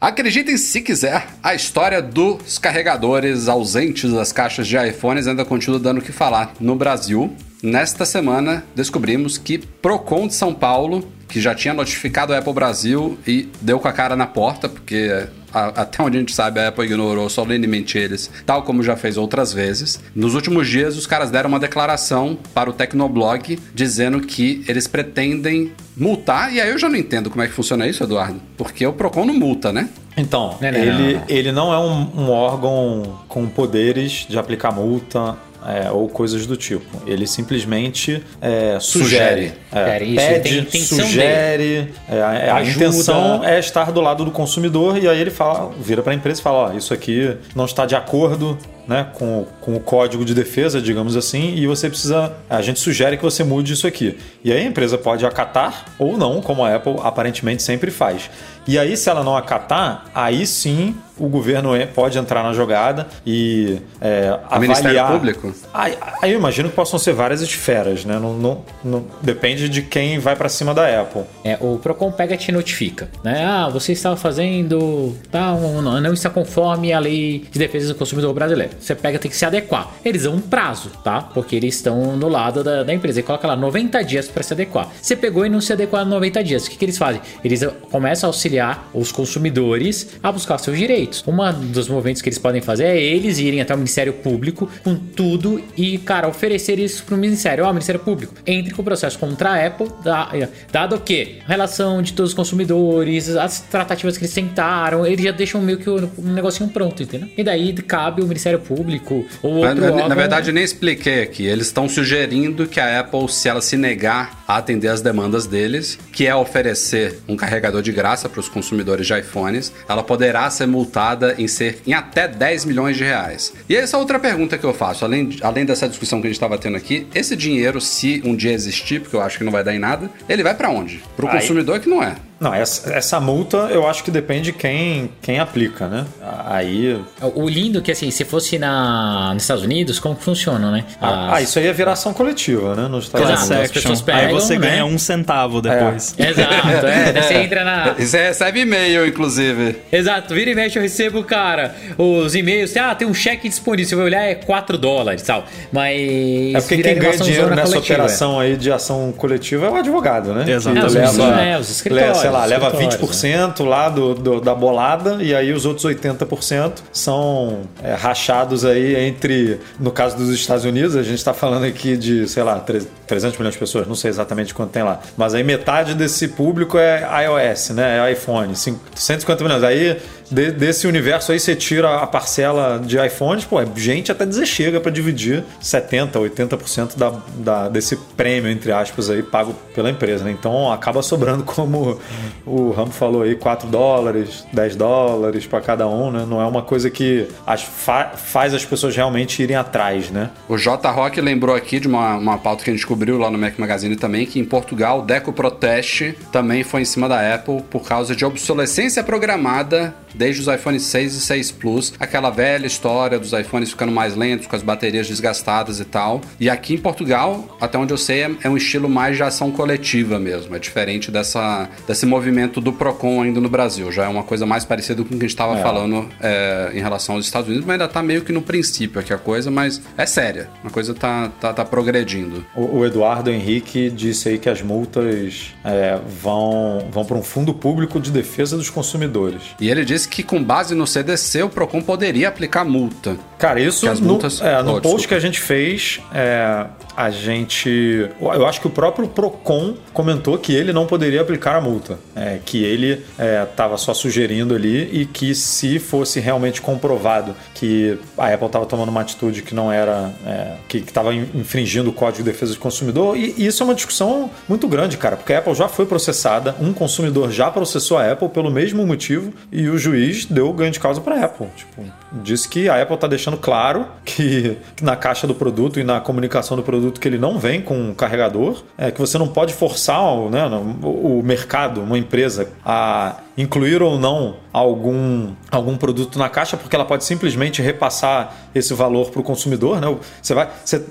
Acreditem se quiser, a história dos carregadores ausentes das caixas de iPhones ainda continua dando o que falar no Brasil. Nesta semana, descobrimos que Procon de São Paulo, que já tinha notificado a Apple Brasil e deu com a cara na porta, porque a- até onde a gente sabe, a Apple ignorou solenemente eles, tal como já fez outras vezes. Nos últimos dias, os caras deram uma declaração para o Tecnoblog dizendo que eles pretendem multar, e aí eu já não entendo como é que funciona isso, Eduardo, porque o Procon não multa, né? Então, Não, não, ele, não. ele não é um, um órgão com poderes de aplicar multa é, ou coisas do tipo. Ele simplesmente é, sugere. Sugere. É, isso, pede, tem intenção sugere. é, a- intenção é estar do lado do consumidor e aí ele fala, vira para a empresa e fala: ó, isso aqui não está de acordo né, com, com o código de defesa, digamos assim, e você precisa. A gente sugere que você mude isso aqui. E aí a empresa pode acatar ou não, como a Apple aparentemente sempre faz. E aí, se ela não acatar, aí sim o governo é- pode entrar na jogada e é, O avaliar. Ministério Público? Aí, aí eu imagino que possam ser várias esferas, né? Não, não- não- depende de quem vai para cima da Apple. É, o Procon pega e te notifica, né? Ah, você estava fazendo, tá, não, não está conforme a lei de defesa do consumidor brasileiro. Você pega, tem que se adequar. Eles dão um prazo, tá? Porque eles estão no lado da, da empresa e coloca lá 90 dias para se adequar. Você pegou e não se adequou a 90 dias. O que, que eles fazem? Eles começam a auxiliar os consumidores a buscar seus direitos. Uma dos movimentos que eles podem fazer é eles irem até o Ministério Público com tudo e, cara, oferecer isso pro Ministério. Ó, Ministério Público, entre com o processo contra a Apple, da- dado que a relação de todos os consumidores, as tratativas que eles tentaram, eles já deixam meio que o, um negocinho pronto, entendeu? E daí cabe o Ministério Público ou outro na, órgão... na verdade, eu nem expliquei aqui. Eles estão sugerindo que a Apple, se ela se negar a atender as demandas deles, que é oferecer um carregador de graça para os consumidores de iPhones, ela poderá ser multada em, ser, em até 10 milhões de reais. E essa é outra pergunta que eu faço, além, além dessa discussão que a gente estava tendo aqui, esse dinheiro, se um dia existir, porque eu acho que não vai dar em nada, ele vai para onde? Para o consumidor que não é. Não, essa, essa multa eu acho que depende quem, quem aplica, né? Aí. O lindo é que, assim, se fosse na, nos Estados Unidos, como que funciona, né? Ah, As- isso aí é viração coletiva, né? Nos Estados Exato. Unidos. as pessoas Aí pegam, você né? ganha um centavo depois. Exato, é. Você entra na... Você recebe e-mail, inclusive. Exato, vira e mexe eu recebo, cara, os e-mails, ah, tem um cheque disponível, você vai olhar, é 4 dólares e tal. Mas. É porque quem ganha dinheiro nessa coletiva. operação aí de ação coletiva é o advogado, né? Exato. Que É, os- leva, é, os escritórios, sei lá, leva escritórios, 20% lá do, do- da bolada e aí os outros 80% são é, rachados aí entre, no caso dos Estados Unidos, a gente está falando aqui de, sei lá, tre- 300 milhões de pessoas, não sei exatamente quanto tem lá, mas aí metade desse público é iOS, né, é iPhone, Cin- 150 milhões. Aí de- desse universo aí você tira a parcela de iPhones, pô, é gente até dizer chega para dividir 70, 80% da, da, desse prêmio, entre aspas, aí pago pela empresa, né? Então acaba sobrando, como o Ramo falou aí, 4 dólares, 10 dólares para cada um, né? Não é uma coisa que as fa- faz as pessoas realmente irem atrás, né? O J. Rock lembrou aqui de uma, uma pauta que a gente descobriu lá no Mac Magazine também, que em Portugal o Deco Proteste também foi em cima da Apple por causa de obsolescência programada desde os iPhone 6 e 6 Plus, aquela velha história dos iPhones ficando mais lentos, com as baterias desgastadas e tal. E aqui em Portugal, até onde eu sei, é, é um estilo mais de ação coletiva mesmo, é diferente dessa, desse movimento do Procon ainda no Brasil, já é uma coisa mais parecida com o que a gente estava É. falando é, em relação aos Estados Unidos, mas ainda tá meio que no princípio aqui a coisa, mas é séria, a coisa tá, tá, tá progredindo. O, o Eduardo Henrique disse aí que as multas é, vão, vão para um fundo público de defesa dos consumidores. E ele disse que com base no CDC o Procon poderia aplicar multa. Cara, isso no, multas- é, no Oh, post desculpa. que a gente fez, é, a gente. Eu acho que o próprio Procon comentou que ele não poderia aplicar a multa. é, que ele estava só sugerindo ali e que se fosse realmente comprovado que a Apple estava tomando uma atitude que não era. é, que estava infringindo o Código de Defesa do Consumidor. E, e isso é uma discussão muito grande, cara, porque a Apple já foi processada, um consumidor já processou a Apple pelo mesmo motivo e o juiz deu ganho de causa para a Apple. Tipo, disse que a Apple está deixando claro que, que na caixa do produto e na comunicação do produto que ele não vem com um carregador, é que você não pode forçar né, o mercado, uma empresa, a incluir ou não algum, algum produto na caixa, porque ela pode simplesmente repassar esse valor para o consumidor. Né? Você vai, você,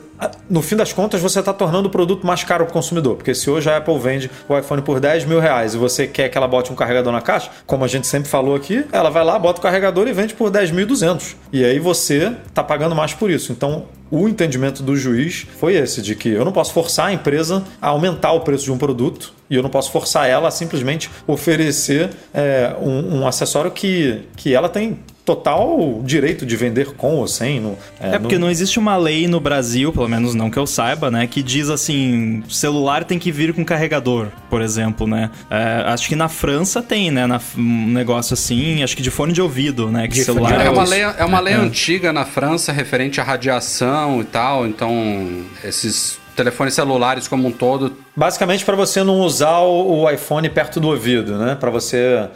no fim das contas, você está tornando o produto mais caro para o consumidor, porque se hoje a Apple vende o iPhone por 10 mil reais e você quer que ela bote um carregador na caixa, como a gente sempre falou aqui, ela vai lá, bota o carregador e vende por 10.200. E aí você está pagando mais por isso. Então, o entendimento do juiz foi esse, de que eu não posso forçar a empresa a aumentar o preço de um produto e eu não posso forçar ela a simplesmente oferecer é, um, um acessório que, que ela tem total direito de vender com ou sem. No, É porque não existe uma lei no Brasil, pelo menos não que eu saiba, né, que diz assim, celular tem que vir com carregador, por exemplo, né? É, acho que na França tem, né, na- um negócio assim, acho que de fone de ouvido, né, que De celular de É uma lei, é uma lei antiga na França referente à radiação e tal, então esses telefones celulares como um todo Basicamente para você não usar o, iPhone perto do ouvido, né? Para você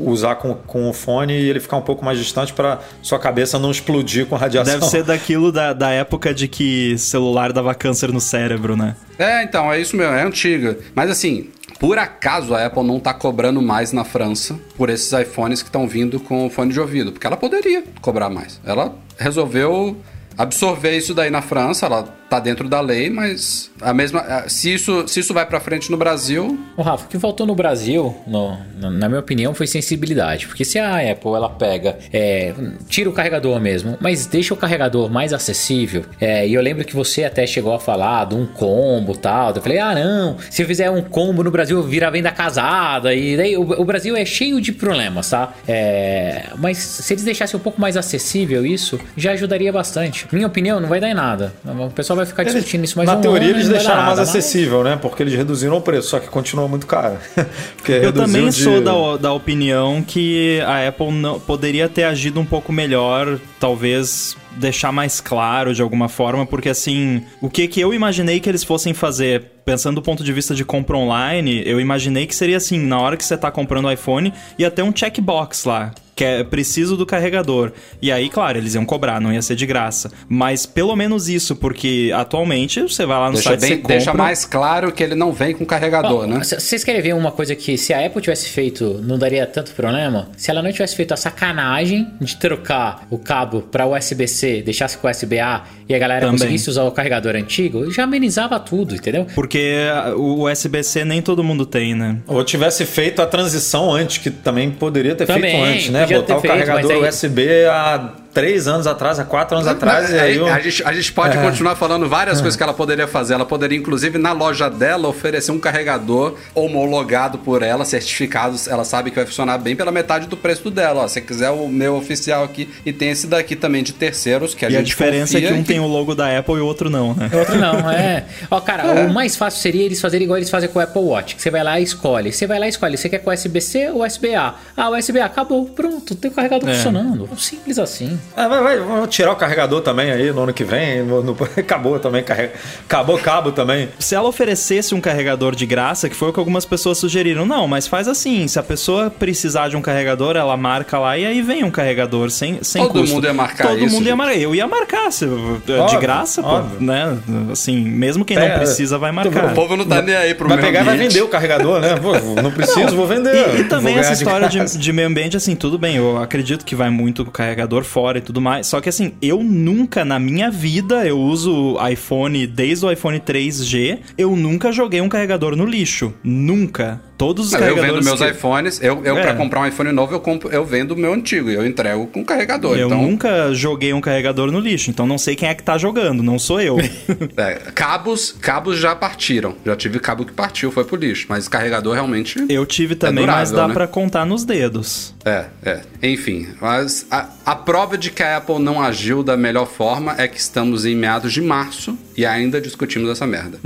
usar com, com o fone e ele ficar um pouco mais distante para sua cabeça não explodir com radiação. Deve ser daquilo da, da época de que celular dava câncer no cérebro, né? É, então, é isso mesmo, é antiga. Mas assim, por acaso a Apple não tá cobrando mais na França por esses iPhones que estão vindo com fone de ouvido? Porque ela poderia cobrar mais. Ela resolveu absorver isso daí na França, ela tá dentro da lei, mas a mesma. Se isso, se isso vai pra frente no Brasil, O Rafa, o que faltou no Brasil, no- na, minha opinião, foi sensibilidade. Porque se a Apple ela pega, é, tira o carregador mesmo, mas deixa o carregador mais acessível. é, e eu lembro que você até chegou a falar de um combo tal. Eu falei, ah, não, se eu fizer um combo no Brasil, vira venda casada. E daí o, o Brasil é cheio de problemas, tá? É, mas se eles deixassem um pouco mais acessível isso, já ajudaria bastante. Minha opinião, não vai dar em nada. O pessoal vai ficar discutindo isso mais Na um teoria, ano, eles deixaram mais nada, mas- acessível, né? Porque eles reduziram o preço, só que continua muito caro. Porque Eu também de- sou da, da opinião que a Apple não, poderia ter agido um pouco melhor, talvez deixar mais claro de alguma forma, porque assim, o que, que eu imaginei que eles fossem fazer, pensando do ponto de vista de compra online, eu imaginei que seria assim, na hora que você tá comprando o iPhone, ia ter um checkbox lá. Que é preciso do carregador. E aí, claro, eles iam cobrar, não ia ser de graça. Mas pelo menos isso, porque atualmente você vai lá no deixa, site bem, você compra. deixa mais claro que ele não vem com carregador, Ó, né? Vocês querem ver uma coisa que se a Apple tivesse feito não daria tanto problema? Se ela não tivesse feito a sacanagem de trocar o cabo para USB-C, deixasse com USB-A e a galera Também. conseguisse usar o carregador antigo, já amenizava tudo, entendeu? Porque o USB-C nem todo mundo tem, né? Ou tivesse feito a transição antes, que também poderia ter Também, feito antes, né? Botar o feito, carregador aí- USB a três anos atrás, há quatro anos atrás. e aí eu... a, gente, a gente pode É. continuar falando várias coisas que ela poderia fazer. Ela poderia, inclusive, na loja dela, oferecer um carregador homologado por ela, certificado. Ela sabe que vai funcionar bem pela metade do preço dela. Ó, se você quiser o meu oficial aqui, e tem esse daqui também de terceiros, que a E a gente diferença é que um tem o logo da Apple e o outro não, né? Outro não, é. Ó, cara, o mais fácil seria eles fazerem igual eles fazem com o Apple Watch, que você vai lá e escolhe. Você vai lá e escolhe, você quer com USB-C ou USB-A? Ah, USB-A, acabou, pronto, tem o carregador É. funcionando. Simples assim. Ah, vai, vai, vamos tirar o carregador também aí no ano que vem. no- no- acabou também, carrega, acabou o cabo também. Se ela oferecesse um carregador de graça, que foi o que algumas pessoas sugeriram, não, mas faz assim, se a pessoa precisar de um carregador, ela marca lá e aí vem um carregador sem, sem Todo custo. mundo ia marcar Todo isso, mundo ia marcar. Eu ia marcar, se, de Óbvio, graça, pô, óbvio. né? Assim, mesmo quem não Pega- precisa vai O marcar. povo não tá nem aí pro Vai meio pegar e vai ambiente. vender o carregador, né? Pô, não preciso, vou vender. E, e também essa de história de, graça. de meio ambiente, assim, tudo bem, eu acredito que vai muito com o carregador fora e tudo mais. Só que assim, eu nunca na minha vida, eu uso iPhone desde o iPhone 3G, eu nunca joguei um carregador no lixo. Nunca. Todos os Não, eu carregadores. vendo meus que- iPhones, eu, eu É. pra comprar um iPhone novo, eu, compro, eu vendo o meu antigo e eu entrego com carregador. Eu então, nunca joguei um carregador no lixo, então não sei quem é que tá jogando, não sou eu. é, cabos, cabos já partiram. Já tive cabo que partiu, foi pro lixo. Mas carregador realmente. Eu tive também, mas durável, dá né? pra contar nos dedos. É, é. Enfim, mas a, a prova de que a Apple não agiu da melhor forma é que estamos em meados de março e ainda discutimos essa merda.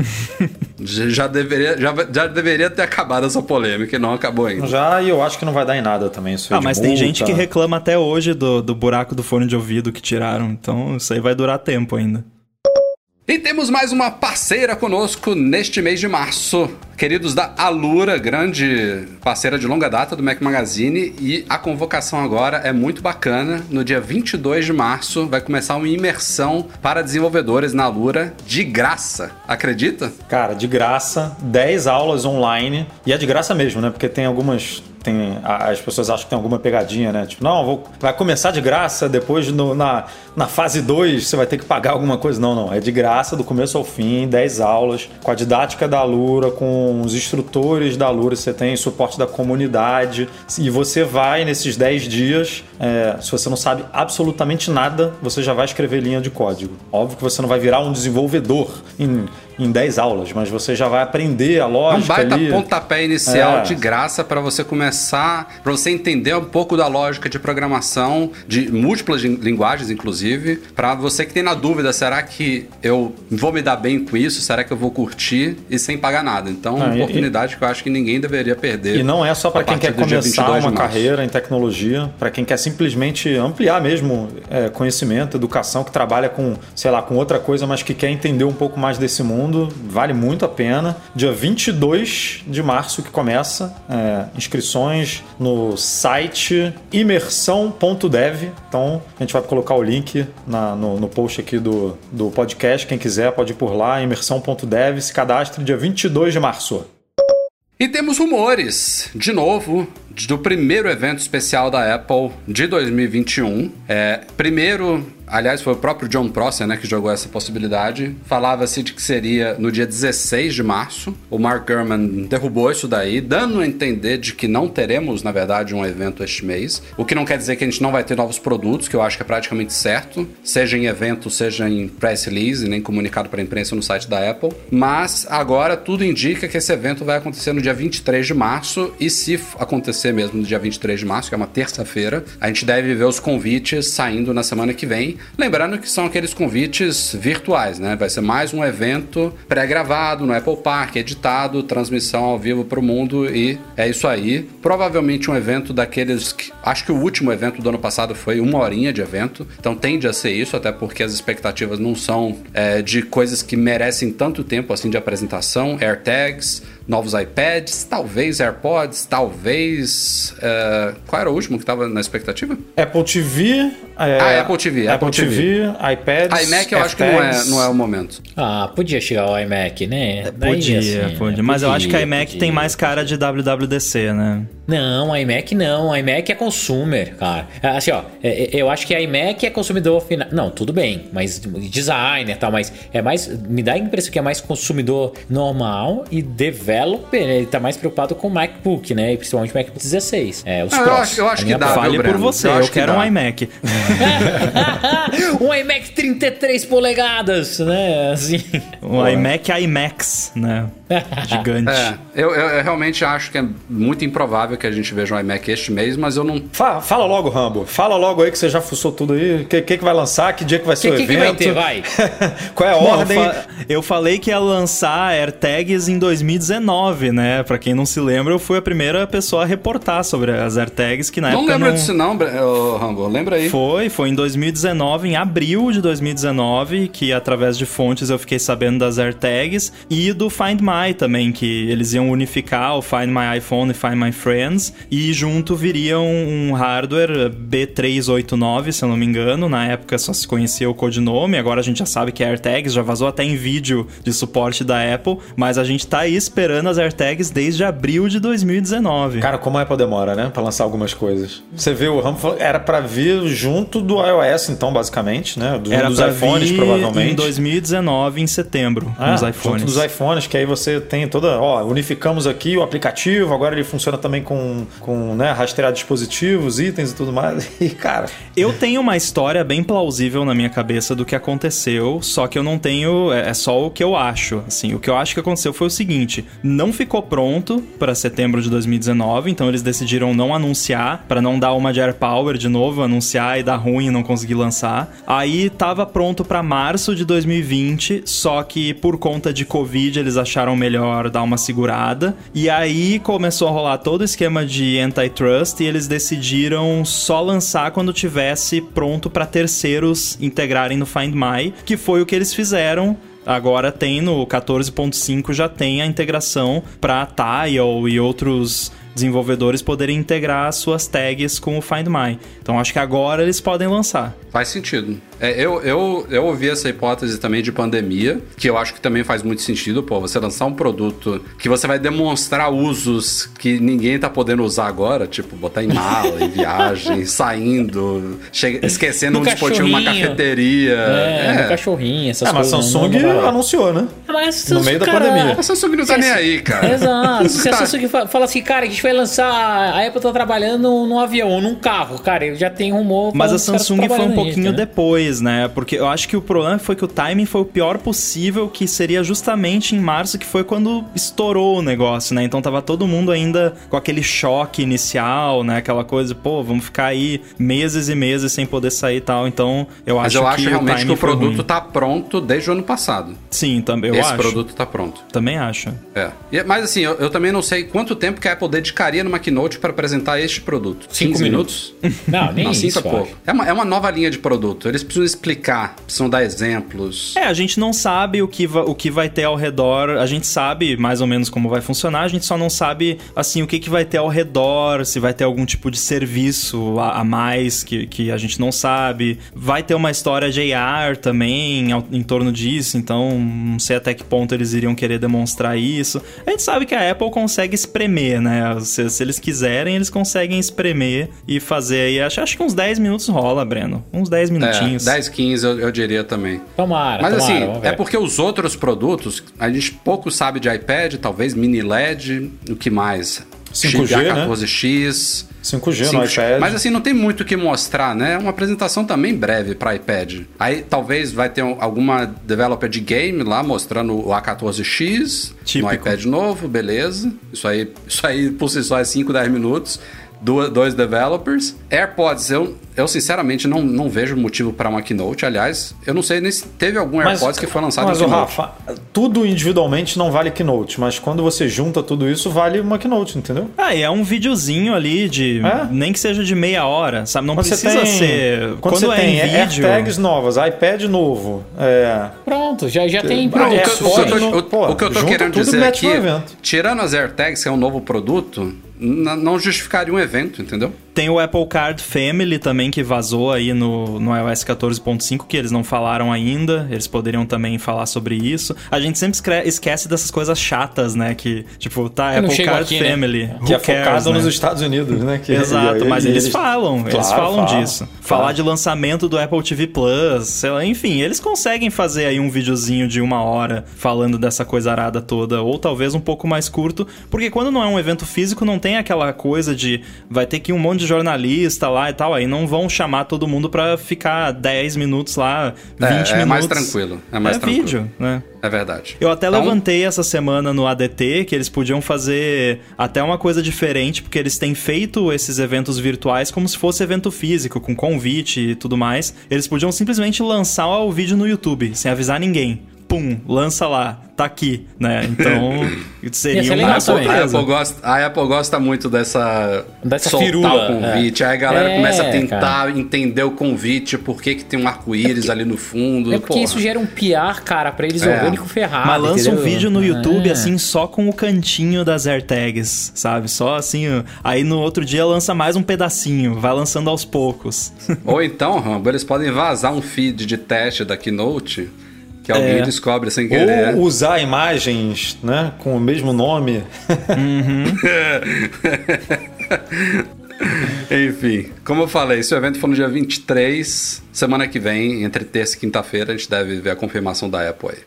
já, deveria, já, já deveria ter acabado essa polêmica e não acabou ainda. Já, e eu acho que não vai dar em nada também isso aí Ah, mas tem multa. gente que reclama até hoje do, do buraco do fone de ouvido que tiraram, então isso aí vai durar tempo ainda. E temos mais uma parceira conosco neste mês de março. Queridos da Alura, grande parceira de longa data do Mac Magazine. E a convocação agora é muito bacana. No dia 22 de março vai começar uma imersão para desenvolvedores na Alura de graça. Acredita? Cara, de graça, 10 aulas online. E é de graça mesmo, né? Porque tem algumas. Tem, as pessoas acham que tem alguma pegadinha, né? Tipo, não, vou, vai começar de graça, depois no- na, na fase 2 você vai ter que pagar alguma coisa. Não, não. É de graça do começo ao fim, 10 aulas, com a didática da Alura, com os instrutores da Alura, você tem suporte da comunidade. E você vai nesses 10 dias, é, se você não sabe absolutamente nada, você já vai escrever linha de código. Óbvio que você não vai virar um desenvolvedor em, em 10 aulas, mas você já vai aprender a É um lógica baita ali. pontapé inicial É. de graça para você começar, para você entender um pouco da lógica de programação, de múltiplas lin- linguagens, inclusive. Para você que tem na dúvida, será que eu vou me dar bem com isso? Será que eu vou curtir? E sem pagar nada. Então, Ah, uma e- oportunidade que eu acho que ninguém deveria perder. E não é só para quem quer começar 22 de uma carreira em tecnologia, para quem quer simplesmente ampliar mesmo é, conhecimento, educação, que trabalha com, sei lá, com outra coisa, mas que quer entender um pouco mais desse mundo, vale muito a pena. Dia 22 de março que começa, é, inscrições no site imersão.dev. Então a gente vai colocar o link na- no, no post aqui do, do podcast. Quem quiser pode ir por lá, imersão.dev, se cadastre dia 22 de março. E temos rumores, de novo, do primeiro evento especial da Apple de 2021. É, primeiro, aliás, foi o próprio John Prosser né, que jogou essa possibilidade. Falava-se de que seria no dia 16 de março. O Mark Gurman derrubou isso daí, dando a entender de que não teremos, na verdade, um evento este mês. O que não quer dizer que a gente não vai ter novos produtos, que eu acho que é praticamente certo, seja em evento, seja em press release, nem comunicado para a imprensa no site da Apple. Mas agora tudo indica que esse evento vai acontecer no dia 23 de março, e se acontecer mesmo no dia 23 de março, que é uma terça-feira, a gente deve ver os convites saindo na semana que vem. Lembrando que são aqueles convites virtuais, né? Vai ser mais um evento pré-gravado no Apple Park, editado, transmissão ao vivo para o mundo, e é isso aí. Provavelmente um evento daqueles que. Acho que o último evento do ano passado foi uma horinha de evento, então tende a ser isso, até porque as expectativas não são é, de coisas que merecem tanto tempo assim de apresentação, AirTags, novos iPads, talvez AirPods, talvez. é, qual era o último que estava na expectativa? Apple TV. é, Ah, Apple TV, Apple TV, iPads, iMac eu acho que não é, não é o momento. Ah, podia chegar o iMac, né? Daí, Podia, assim, podia. né? Mas eu acho que a Podia, iMac podia. tem mais cara de WWDC, né? Não, a iMac não. A iMac é consumer, cara. Assim, ó, é- é- eu acho que a iMac é consumidor final. Não, tudo bem, mas designer e tal, mas é mais. Me dá a impressão que é mais consumidor normal e developer. Ele tá mais preocupado com o MacBook, né? E principalmente o MacBook 16. É, os Ah, eu Pros. acho- eu acho A que dá, Fale por você, Eu eu, acho que quero um iMac. um iMac 33 polegadas, né? Assim. Um iMac IMAX, né? Gigante. É, eu, eu- eu realmente acho que é muito improvável que a gente veja um iMac este mês, mas eu não. Fa- Fala logo, Rambo. Fala logo aí que você já fuçou tudo aí. O que, que, que vai lançar? Que dia que vai ser Que- o evento? vai ter? Vai. Qual é a ordem? eu, fa- eu falei que ia lançar AirTags em 2019, né? Pra quem não se lembra, eu fui a primeira pessoa a reportar sobre as AirTags, que na não época lembra não... disso, não, Rambo. Lembra aí. Foi, foi em 2019, em abril de 2019, que através de fontes eu fiquei sabendo das AirTags e do Find My também, que eles iam unificar o Find My iPhone e Find My Friends e junto viria um, um hardware B389, se eu não me engano. Na época só se conhecia o codinome, agora a gente já sabe que é AirTags, já vazou até em vídeo de suporte da Apple, mas a gente tá aí esperando as AirTags desde abril de 2019. Cara, como a Apple demora, né? Pra lançar algumas coisas. Você vê, o falou, era pra vir junto do iOS, então, basicamente, né? Do, Era dos iPhones, provavelmente. em 2019, em setembro, Ah, nos junto iPhones. dos iPhones, que aí você tem toda. Ó, unificamos aqui o aplicativo, agora ele funciona também com, com né, rastrear dispositivos, itens e tudo mais. E, cara, Eu tenho uma história bem plausível na minha cabeça do que aconteceu, só que eu não tenho. É é só o que eu acho. Assim, o que eu acho que aconteceu foi o seguinte: não ficou pronto para setembro de 2019, então eles decidiram não anunciar, para não dar uma de AirPower de novo, anunciar e dar ruim e não conseguir lançar. Aí tava pronto para março de 2020, só que por conta de Covid eles acharam melhor dar uma segurada. E aí começou a rolar todo o esquema de antitrust e eles decidiram só lançar quando tivesse pronto para terceiros integrarem no Find My, que foi o que eles fizeram. Agora tem no 14.5 já tem a integração para Tile e outros desenvolvedores poderem integrar suas tags com o Find My. Então acho que agora eles podem lançar. Faz sentido. É, eu, eu, eu ouvi essa hipótese também de pandemia, que eu acho que também faz muito sentido, pô, você lançar um produto que você vai demonstrar usos que ninguém tá podendo usar agora, tipo, botar em mala, em viagem, saindo, chega, esquecendo No um dispositivo numa cafeteria. É, no cachorrinho, essas ah, mas coisas. Samsung não- não anunciou, né? Mas, no meio da cara, pandemia. A Samsung não tá nem aí, cara. Exato. Se a Tá. Samsung fa- fala assim, cara, a gente vai lançar. A Apple tá trabalhando num, avião ou num carro, cara, eu já tenho rumor. Mas a Samsung foi um pouquinho nisso, né? depois, né? Porque eu acho que o problema foi que o timing foi o pior possível, que seria justamente em março, que foi quando estourou o negócio, né? Então tava todo mundo ainda com aquele choque inicial, né? Aquela coisa, pô, vamos ficar aí meses e meses sem poder sair e tal. Então eu Mas acho eu que acho realmente que timing o produto ruim. tá pronto desde o ano passado. Sim, também eu Esse acho. produto tá pronto. Também acho. É. Mas assim, eu, eu também não sei quanto tempo que a Apple dedicaria numa keynote para apresentar este produto. Cinco 15 minutos. Não, nem Não, cinco isso. é pouco. É uma, é uma nova linha de produto. Eles precisam explicar, precisam dar exemplos. É, a gente não sabe o que, o que vai ter ao redor. A gente sabe mais ou menos como vai funcionar, a gente só não sabe, assim, o que, que vai ter ao redor, se vai ter algum tipo de serviço a, a mais que, que a gente não sabe. Vai ter uma história de AR também em torno disso, então não sei até que ponto eles iriam querer demonstrar isso. A gente sabe que a Apple consegue espremer, né? Se, se eles quiserem, eles conseguem espremer e fazer aí. Acho, acho que uns 10 minutos rola, Breno. Uns 10 É, minutinhos. 10, 15 eu, eu diria também. Tomara, Mas tomara, assim, é porque os outros produtos, a gente pouco sabe de iPad, talvez mini LED, o que mais? 5G, Chip né? A14X. 5G no 5G. iPad. Mas assim, não tem muito o que mostrar, né? É uma apresentação também breve para iPad. Aí talvez vai ter um- alguma developer de game lá mostrando o A14X Típico. no iPad novo, beleza. Isso aí, isso aí por si só é 5, 10 minutos. Dois developers. AirPods, eu, eu sinceramente não, não vejo motivo para uma keynote. Aliás, eu não sei nem se teve algum AirPods que foi lançado mas, em keynote. Rafa, tudo individualmente não vale Keynote, mas quando você junta tudo isso, vale uma Keynote, entendeu? Ah, e é um videozinho ali de. É? Nem que seja de meia hora, sabe? Não Quando precisa você tem, ser. Quando, você é tem em vídeo. AirTags novas, iPad novo, é, Pronto, já, já tem Ah, produto O que, eu- o que eu tô, no- o- pô, o que eu tô querendo dizer aqui, tirando as AirTags, que é um novo produto, não justificaria um evento, entendeu? Tem o Apple Card Family também, que vazou aí no, no iOS 14.5, que eles não falaram ainda. Eles poderiam também falar sobre isso. A gente sempre esquece dessas coisas chatas, né? Que, tipo, tá, não Apple Card aqui, né? Family. Que who é cares, focado né? nos Estados Unidos, né? Que- Exato, e- mas e eles, falam, eles Claro, falam falam, disso. falam. Falar de lançamento do Apple TV Plus, sei lá, enfim, eles conseguem fazer aí um videozinho de uma hora falando dessa coisa arada toda, ou talvez um pouco mais curto, porque quando não é um evento físico, não tem aquela coisa de vai ter que ir um monte de jornalista lá e tal, aí não vão chamar todo mundo pra ficar 10 minutos lá, 20 É, minutos. é mais tranquilo, é mais tranquilo. vídeo, né? É verdade. Eu até Então, levantei essa semana no ADT que eles podiam fazer até uma coisa diferente, porque eles têm feito esses eventos virtuais como se fosse evento físico, com convite e tudo mais. Eles podiam simplesmente lançar o vídeo no YouTube, sem avisar ninguém. Pum, lança lá, tá aqui, né? Então, seria Ia ser uma legal A Apple, surpresa. Gosta, a Apple gosta muito dessa, Dessa soltar firula, o convite. Aí a galera É, começa a tentar cara. entender o convite, por que, que tem um arco-íris ali no fundo. É porque porra. isso gera um PR, cara, pra eles É. orgânico ferrado. Mas lança um entendeu? vídeo no YouTube, É. assim, só com o cantinho das AirTags, sabe? Só assim, aí no outro dia lança mais um pedacinho, vai lançando aos poucos. Ou então, Rambo, eles podem vazar um feed de teste da Keynote que alguém É. descobre sem querer. Ou usar imagens, né, com o mesmo nome. Enfim, como eu falei, se o evento for no dia 23, semana que vem, entre terça e quinta-feira, a gente deve ver a confirmação da Apple aí.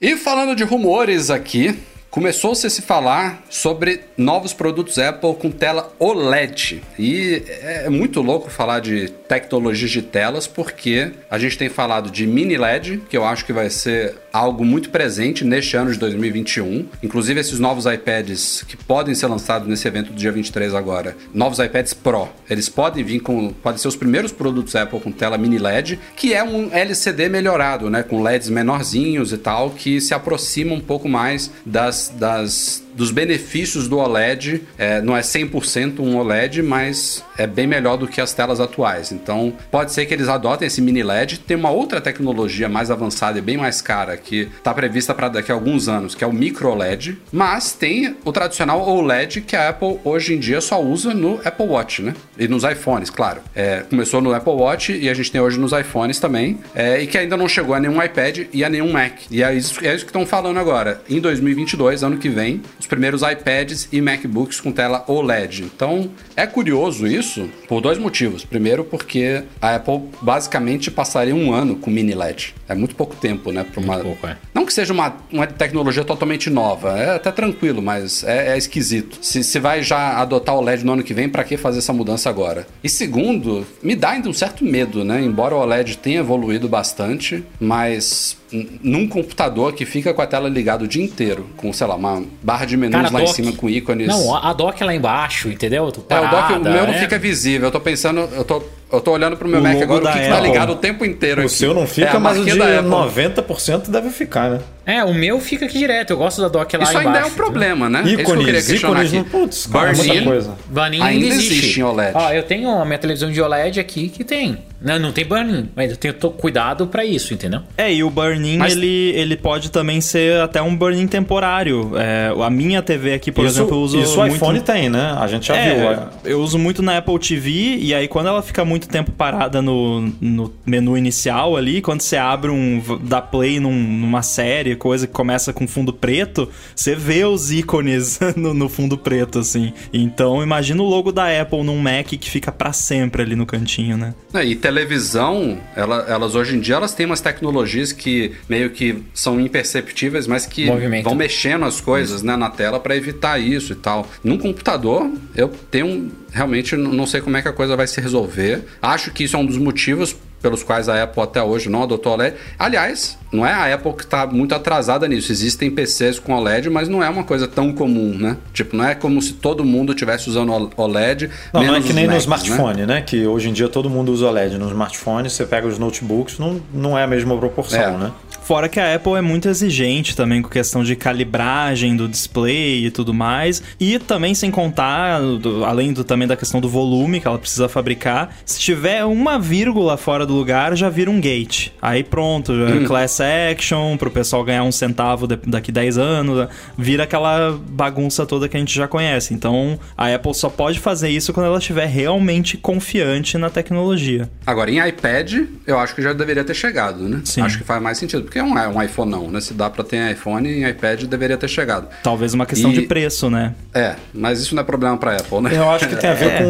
E falando de rumores aqui, começou-se a se falar sobre novos produtos Apple com tela OLED. E é muito louco falar de tecnologias de telas, porque a gente tem falado de mini LED, que eu acho que vai ser algo muito presente neste ano de 2021. Inclusive esses novos iPads que podem ser lançados nesse evento do dia 23 agora, novos iPads Pro, eles podem vir com, podem ser os primeiros produtos Apple com tela mini LED, que é um LCD melhorado, né, com LEDs menorzinhos e tal, que se aproxima um pouco mais das, das dos benefícios do OLED. É, não é 100% um OLED, mas é bem melhor do que as telas atuais. Então, pode ser que eles adotem esse mini LED. Tem uma outra tecnologia mais avançada e bem mais cara que está prevista para daqui a alguns anos, que é o micro LED. Mas tem o tradicional OLED que a Apple hoje em dia só usa no Apple Watch, né? E nos iPhones, claro. É, começou no Apple Watch e a gente tem hoje nos iPhones também. É, e que ainda não chegou a nenhum iPad e a nenhum Mac. E é isso, é isso que estão falando agora. Em 2022, ano que vem, os primeiros iPads e MacBooks com tela OLED. Então, é curioso isso por dois motivos. Primeiro, porque a Apple basicamente passaria um ano com mini LED. É muito pouco tempo, né? Pra uma... pouco, é. Não que seja uma, uma tecnologia totalmente nova, é até tranquilo, mas é, é esquisito. Se, se vai já adotar o LED no ano que vem, pra que fazer essa mudança agora? E segundo, me dá ainda um certo medo, né? Embora o OLED tenha evoluído bastante, mas num computador que fica com a tela ligada o dia inteiro, com, sei lá, uma barra de menus Cara, lá em cima com ícones. Não, a dock é lá embaixo, entendeu? Tô É, o dock, o parada, meu não né? fica visível. Eu tô pensando, eu tô, eu tô olhando pro meu O Mac agora, o que, que tá ligado o tempo inteiro O aqui. seu não fica, É, mas o de marquinha da Apple. 90% deve ficar, né? É, o meu fica aqui direto. Eu gosto da dock lá Isso embaixo. ainda é um problema, né? É isso que eu Ícones, ícones, aqui. não, putz, cara, é muita coisa. Burn-in Ainda existe. existe em OLED. Ó, eu tenho a minha televisão de OLED aqui que tem. Não, não tem burn-in, mas eu tenho tô cuidado pra isso, entendeu? É, e o burn-in, Mas- ele, ele pode também ser até um burn-in temporário. É, a minha TV aqui, por isso, exemplo, eu uso isso o muito... iPhone tem, né? A gente já É, viu. é. eu uso muito na Apple TV e aí quando ela fica muito tempo parada no, no menu inicial ali, quando você abre um dá play num- numa série, coisa que começa com fundo preto, você vê os ícones no, no fundo preto assim. Então imagina o logo da Apple num Mac que fica pra sempre ali no cantinho, né? É, E televisão, ela- elas hoje em dia elas têm umas tecnologias que meio que são imperceptíveis, mas que Movimento. vão mexendo as coisas né, na tela para evitar isso e tal. Num computador, eu tenho realmente não sei como é que a coisa vai se resolver. Acho que isso é um dos motivos pelos quais a Apple até hoje não adotou OLED. Aliás, não é a Apple que está muito atrasada nisso. Existem PCs com OLED, mas não é uma coisa tão comum, né? Tipo, não é como se todo mundo estivesse usando OLED. Não, não é que nem no Macs, né? smartphone, né? Que hoje em dia todo mundo usa OLED. No smartphone, você pega os notebooks, não, não é a mesma proporção, É. né? Fora que a Apple é muito exigente também com questão de calibragem do display e tudo mais. E também sem contar, do- além do, também da questão do volume que ela precisa fabricar, se tiver uma vírgula fora do lugar, já vira um gate. Aí pronto, é class action, pro pessoal ganhar um centavo de- daqui 10 anos, vira aquela bagunça toda que a gente já conhece. Então a Apple só pode fazer isso quando ela estiver realmente confiante na tecnologia. Agora, em iPad, eu acho que já deveria ter chegado, né? Sim. Acho que faz mais sentido, porque é um, é um iPhone não, né? Se dá pra ter iPhone, em iPad deveria ter chegado. Talvez uma questão E- de preço, né? É, mas isso não é problema pra Apple, né? Eu acho que tem a ver com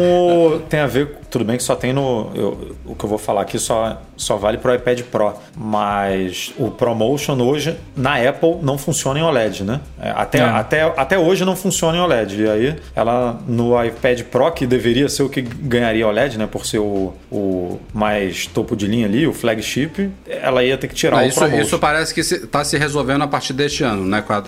o. Tem a ver. Tudo bem que só tem no. eu- o que eu vou falar aqui só, só vale pro iPad Pro. Mas o ProMotion hoje, na Apple, não funciona em OLED, né? É, Até, É. até, até hoje não funciona em OLED. E aí, ela no iPad Pro, que deveria ser o que ganharia OLED, né? Por ser o, o mais topo de linha ali, o flagship, ela ia ter que tirar Ah, o isso, ProMotion. isso parece que está se resolvendo a partir deste ano, né? Com a, a-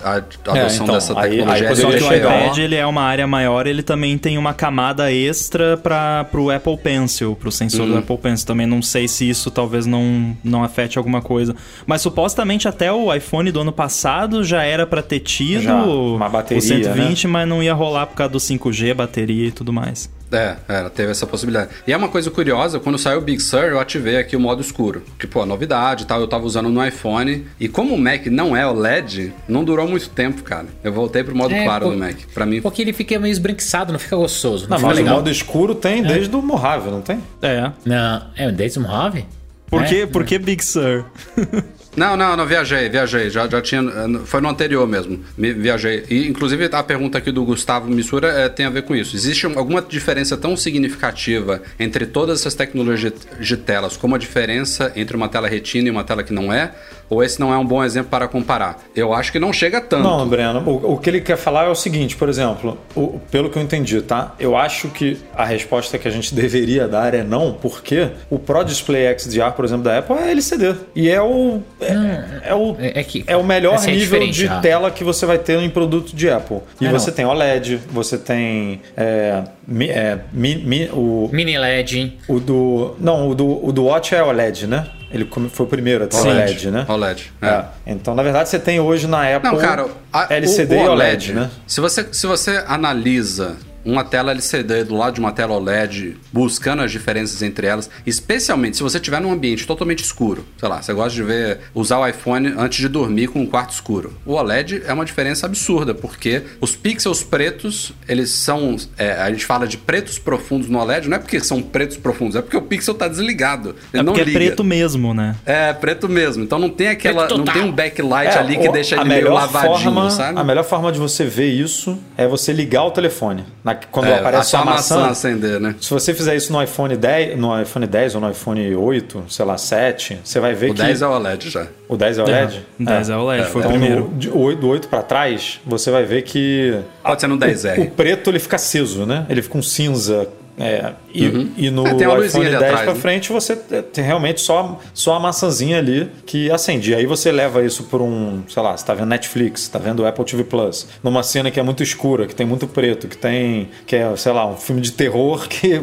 a É, adoção então, dessa aí- tecnologia. aí Só que o iPad ele é uma área maior, ele também tem uma camada extra para pro Apple Pencil, pro sensor Uhum. do Apple Pencil. Também não sei se isso talvez não, não afete alguma coisa. Mas supostamente até o iPhone do ano passado já era para ter tido Já, uma bateria, o 120, mas não ia rolar por causa do 5G, bateria e tudo mais. É, é, teve essa possibilidade. E é uma coisa curiosa, quando saiu o Big Sur, eu ativei aqui o modo escuro. Tipo, a novidade e tal, eu tava usando no iPhone. E como o Mac não é OLED, não durou muito tempo, cara. Eu voltei pro modo É, claro pô- do Mac. Pra mim, Porque ele fica meio esbranquiçado, não fica gostoso. Não, Não, fica mas o legal. modo escuro tem desde o Mojave, não tem? É. Não, é o Desde Mojave? Por, É? que, por que Big Sur? Não, não, não, viajei, viajei. Já, já tinha. Foi no anterior mesmo. Me, viajei. E, inclusive, a pergunta aqui do Gustavo Missura é, tem a ver com isso. Existe alguma diferença tão significativa entre todas essas tecnologias de telas, como a diferença entre uma tela retina e uma tela que não é? Ou esse não é um bom exemplo para comparar? Eu acho que não chega tanto. Não, Breno, o, o que ele quer falar é o seguinte, por exemplo, o- pelo que eu entendi, tá? Eu acho que a resposta que a gente deveria dar é não, porque o Pro Display XDR, por exemplo, da Apple é LCD. E é o. É, é o, É- é que- é o melhor é nível de ah. tela que você vai ter em produto de Apple. E É, você não. tem OLED, você tem. É, mi- é, mi- mi- o, Mini LED. o do. Não, o do, o do Watch é OLED, né? Ele foi o primeiro a ter. OLED, né? OLED. é. É. Então, na verdade, você tem hoje na Apple Não, cara, a- LCD o, o e OLED, né? Se você, se você analisa uma tela LCD do lado de uma tela OLED, buscando as diferenças entre elas, especialmente se você estiver num ambiente totalmente escuro, sei lá, você gosta de ver, usar o iPhone antes de dormir com um quarto escuro. O OLED é uma diferença absurda, porque os pixels pretos, eles são, é, a gente fala de pretos profundos no OLED, não é porque são pretos profundos, é porque o pixel tá desligado, ele É não porque é liga. preto mesmo, né? É, preto mesmo. Então não tem aquela. Não tem um backlight É, ali que o- deixa ele meio melhor lavadinho, forma, sabe? A melhor forma de você ver isso é você ligar o telefone. Na- quando É, aparece a a maçã, acender, né? se você fizer isso no iPhone 10, no iPhone 10 ou no iPhone 8, sei lá, 7, você vai ver O que 10 é o OLED já. o 10 é OLED. O 10 é OLED, foi o então, primeiro. no- de- o 8 do 8 para trás, você vai ver que Pode ser no o, 10R. o preto ele fica aceso, né? Ele fica um cinza. É, e, e no É, iPhone ali 10 atrás, para né? frente você tem realmente só, só a maçãzinha ali que acende. E aí você leva isso por um, sei lá, você tá vendo Netflix, tá vendo Apple TV Plus, numa cena que é muito escura, que tem muito preto, que tem, que é, sei lá, um filme de terror que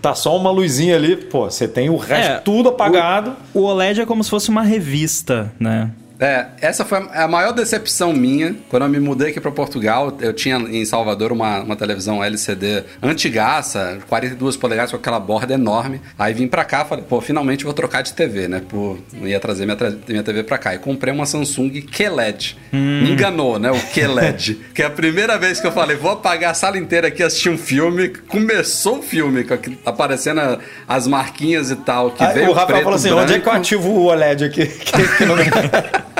tá só uma luzinha ali, pô, você tem o resto É, tudo apagado. O OLED é como se fosse uma revista, né? É, essa foi a maior decepção minha. Quando eu me mudei aqui para Portugal, eu tinha em Salvador uma, uma televisão LCD antigaça, 42 polegadas com aquela borda enorme. Aí vim pra cá, falei, pô, finalmente vou trocar de TV, né? Por, ia trazer minha, minha TV pra cá. E comprei uma Samsung QLED. Me enganou, né? O QLED. que é a primeira vez que eu falei, vou apagar a sala inteira aqui assistir um filme. Começou o filme, aparecendo as marquinhas e tal. Que Aí veio o Rafael preto, falou assim: onde é que eu branco. ativo o OLED aqui? Que- que não-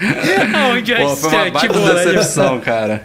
Aonde Pô, foi uma baita decepção, cara.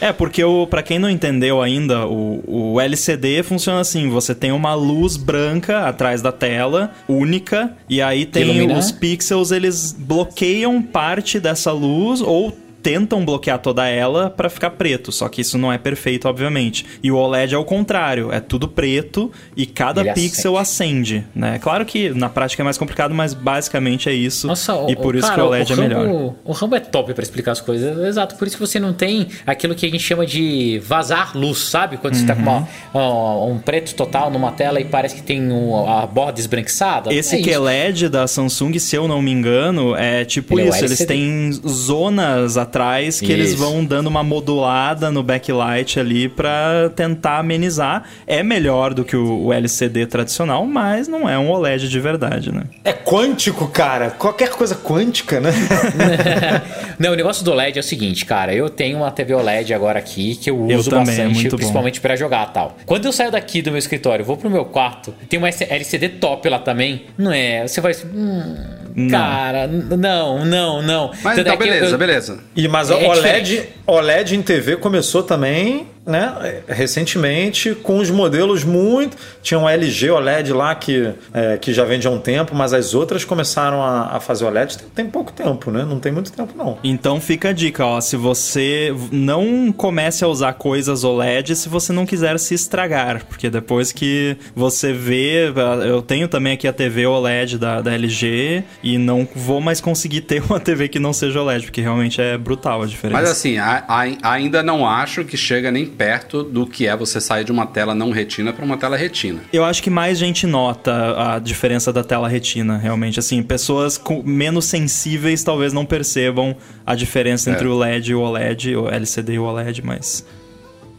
É, porque o, pra quem não entendeu ainda, o, o LCD funciona assim: você tem uma luz branca atrás da tela, única, e aí tem os pixels, eles bloqueiam parte dessa luz ou tentam bloquear toda ela pra ficar preto, só que isso não é perfeito, obviamente. E o OLED é o contrário, é tudo preto e cada Ele pixel acende, né? Claro que na prática é mais complicado, mas basicamente é isso. Nossa, o- e por o- isso cara, que o OLED é Rambo- melhor. O Rambo é top pra explicar as coisas. Exato, por isso que você não tem aquilo que a gente chama de vazar luz, sabe? Quando você tá com uma- Uhum. um, um preto total numa tela e parece que tem um- a borda esbranquiçada. Esse é isso. QLED da Samsung, se eu não me engano, é tipo Ele é o isso. Eles LCD. têm zonas atrás que eles Isso. vão dando uma modulada no backlight ali pra tentar amenizar. É melhor do que o, LCD tradicional, mas não é um OLED de verdade, né? É quântico, cara. Qualquer coisa quântica, né? Não, o negócio do OLED é o seguinte, cara. Eu tenho uma TV OLED agora aqui que eu Eu uso também, é bastante, muito bom. principalmente pra jogar tal. Quando eu saio daqui do meu escritório, vou pro meu quarto, tem uma LCD top lá também. Não é? Você vai. Hum, Não. Cara, não, não, não. Mas Tanto então, é eu- beleza, eu- beleza. E, mas É o OLED, diferente. OLED em TV começou também, né, recentemente, com os modelos muito. Tinha um LG OLED lá que, é, que já vende há um tempo, mas as outras começaram a, a fazer OLED tem, tem pouco tempo, né? Não tem muito tempo, não. Então fica a dica, ó. Se você não comece a usar coisas OLED se você não quiser se estragar. Porque depois que você vê. Eu tenho também aqui a TV OLED da, da LG e não vou mais conseguir ter uma TV que não seja OLED, porque realmente é brutal a diferença. Mas assim, a- a- ainda não acho que chega nem perto do que é você sair de uma tela não retina para uma tela retina. Eu acho que mais gente nota a diferença da tela retina, realmente. Assim, pessoas menos sensíveis talvez não percebam a diferença É. entre o LED e o OLED, o LCD e o OLED, mas.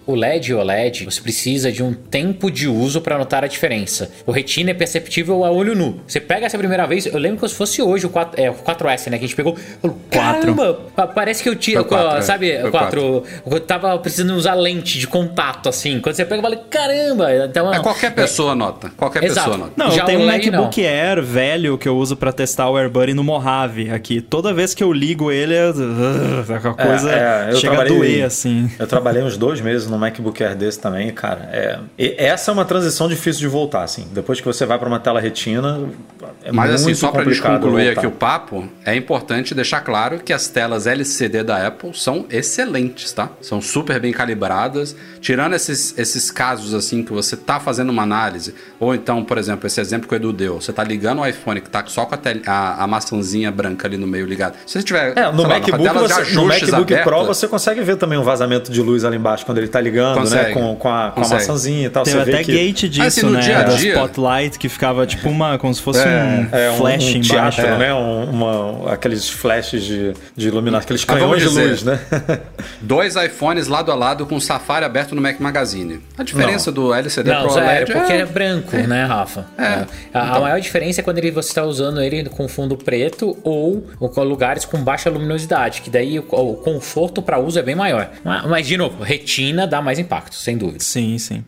O LED e o OLED, você precisa de um tempo de uso para notar a diferença. O retina é perceptível a olho nu. Você pega essa primeira vez, eu lembro que se fosse hoje o, 4, é, o 4S, né? Que a gente pegou. falou, Quatro. Caramba! pa- Parece que eu tiro. É. sabe, Foi 4. Eu tava precisando usar lente de contato, assim. Quando você pega, eu falei, caramba! Então, É qualquer pessoa nota. Qualquer Exato. pessoa nota. Não, Já eu tenho um LED MacBook Air velho que eu uso pra testar o AirBuddy no Mojave aqui. Toda vez que eu ligo ele, é- a coisa É, é, eu chega a doer, assim. Eu trabalhei uns dois meses no MacBook Air desse também, cara. É, e essa é uma transição difícil de voltar, assim. Depois que você vai para uma tela retina, é Mas muito assim, só para complicado concluir voltar. aqui o papo, é importante deixar claro que as telas LCD da Apple são excelentes, tá? São super bem calibradas. Tirando esses, esses casos assim que você tá fazendo uma análise, ou então, por exemplo, esse exemplo que o Edu deu, você tá ligando o iPhone que tá só com a, tel- a, a maçãzinha branca ali no meio ligado. Se você tiver É, no lá, MacBook, você, no MacBook Pro aberta, você consegue ver também um vazamento de luz ali embaixo quando ele tá ligando, né? Consegue. Com, com, a, com a maçãzinha e tal. Tem você até que gate disso, Assim, no né? dia a da dia- Spotlight que ficava tipo uma. como se fosse um é um, flash um embaixo. teatro, né? Um- uma, aqueles flashes de, de iluminação, aqueles canhões de luz, né? dois iPhones lado a lado com o Safari aberto no Mac Magazine. A diferença do LCD Não, pro zero, OLED porque é... é branco, né, Rafa? É. A, a Então. maior diferença é quando ele, você está usando ele com fundo preto ou, ou com lugares com baixa luminosidade, que daí o, o conforto para uso é bem maior. Mas, mas, de novo, retina dá mais impacto, sem dúvida. Sim, sim.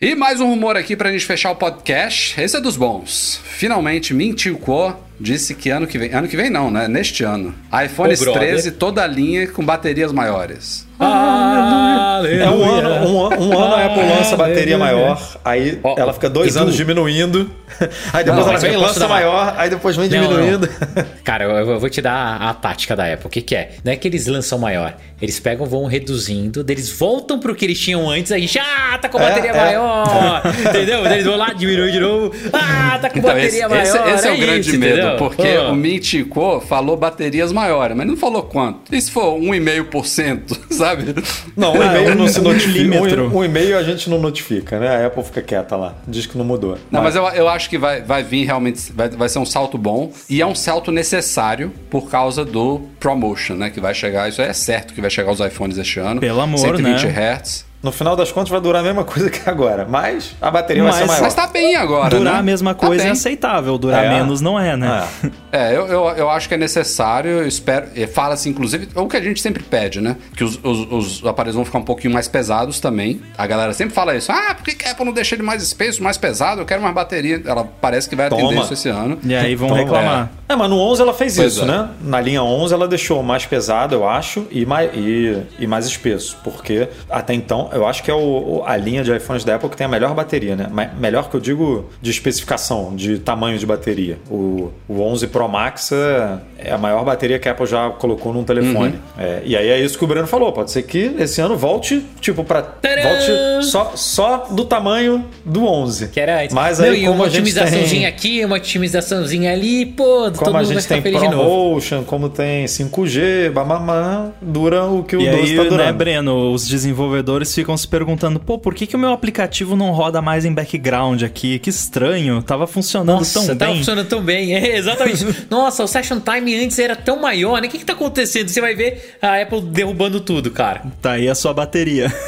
E mais um rumor aqui pra gente fechar o podcast. Esse é dos bons. Finalmente, Mintico disse que ano que vem. Ano que vem não, né? Neste ano. iPhone Ô, brother. 13, toda a linha com baterias maiores. É um ano, um, um ano a Apple lança bateria maior, aí Ó, ela fica dois anos diminuindo, aí depois Não, ela vem e lança dar maior, aí depois vem Não, não. diminuindo. Cara, eu, eu vou te dar a, a tática da Apple. O que, que é? Não é que eles lançam maior. Eles pegam, vão reduzindo, eles voltam pro que eles tinham antes, aí, ah, tá com É, bateria é. maior. entendeu? Eles vão lá, diminuem de novo. Ah, tá com Então, bateria esse, maior. esse- esse é, o grande isso, medo, entendeu? Porque Pô. o Mintico falou baterias maiores, mas não falou quanto. E se for 1,5%, sabe? Não, o e-mail não se um notifica. milímetro. O, o e-mail a gente não notifica, né? A Apple fica quieta lá, diz que não mudou. Não, mas eu, eu acho que vai, vai vir realmente, vai, vai ser um salto bom e é um salto necessário por causa do ProMotion, né? Que vai chegar, isso é certo que vai chegar os iPhones este ano. Pelo amor, 120 né? Hz. No final das contas vai durar a mesma coisa que agora, mas a bateria vai ser Mas- maior. Mas tá bem agora, Durar né? a mesma Tá coisa é bem. aceitável, durar É. menos não é, né? É. É, eu, eu, eu acho que é necessário, eu espero. Fala-se, inclusive, é o que a gente sempre pede, né? Que os, os, os aparelhos vão ficar um pouquinho mais pesados também. A galera sempre fala isso. Ah, por que a Apple não deixa ele mais espesso, mais pesado? Eu quero mais bateria. Ela parece que vai atender Toma. isso esse ano. E aí vão Então, reclamar. É, mas no 11 ela fez Pois isso, é. né? Na linha 11 ela deixou mais pesado, eu acho, e mais, e, e mais espesso, porque até então Não, eu acho que é o, a linha de iPhones da Apple que tem a melhor bateria, né? Melhor que eu digo de especificação, de tamanho de bateria. O, o 11 Pro Max é, é a maior bateria que a Apple já colocou num telefone. É, e aí é isso que o Breno falou. Pode ser que esse ano volte, tipo, para volte só, só do tamanho do 11. Que era antes. Mas aí, e como uma a gente otimizaçãozinha tem... aqui, uma otimizaçãozinha ali, pô, todo Como a mundo vai gente ficar tem. ProMotion, como tem 5G, babamã, dura o que o E 12 aí, tá né, durando. Breno, os desenvolvedores ficam se perguntando, pô, por que, que o meu aplicativo não roda mais em background aqui? Que estranho, tava funcionando Nossa, tão tava bem. funcionando tão bem. É, exatamente. Nossa, o session time antes era tão maior, né? O que, que tá acontecendo? Você vai ver a Apple derrubando tudo, cara. Tá aí a sua bateria.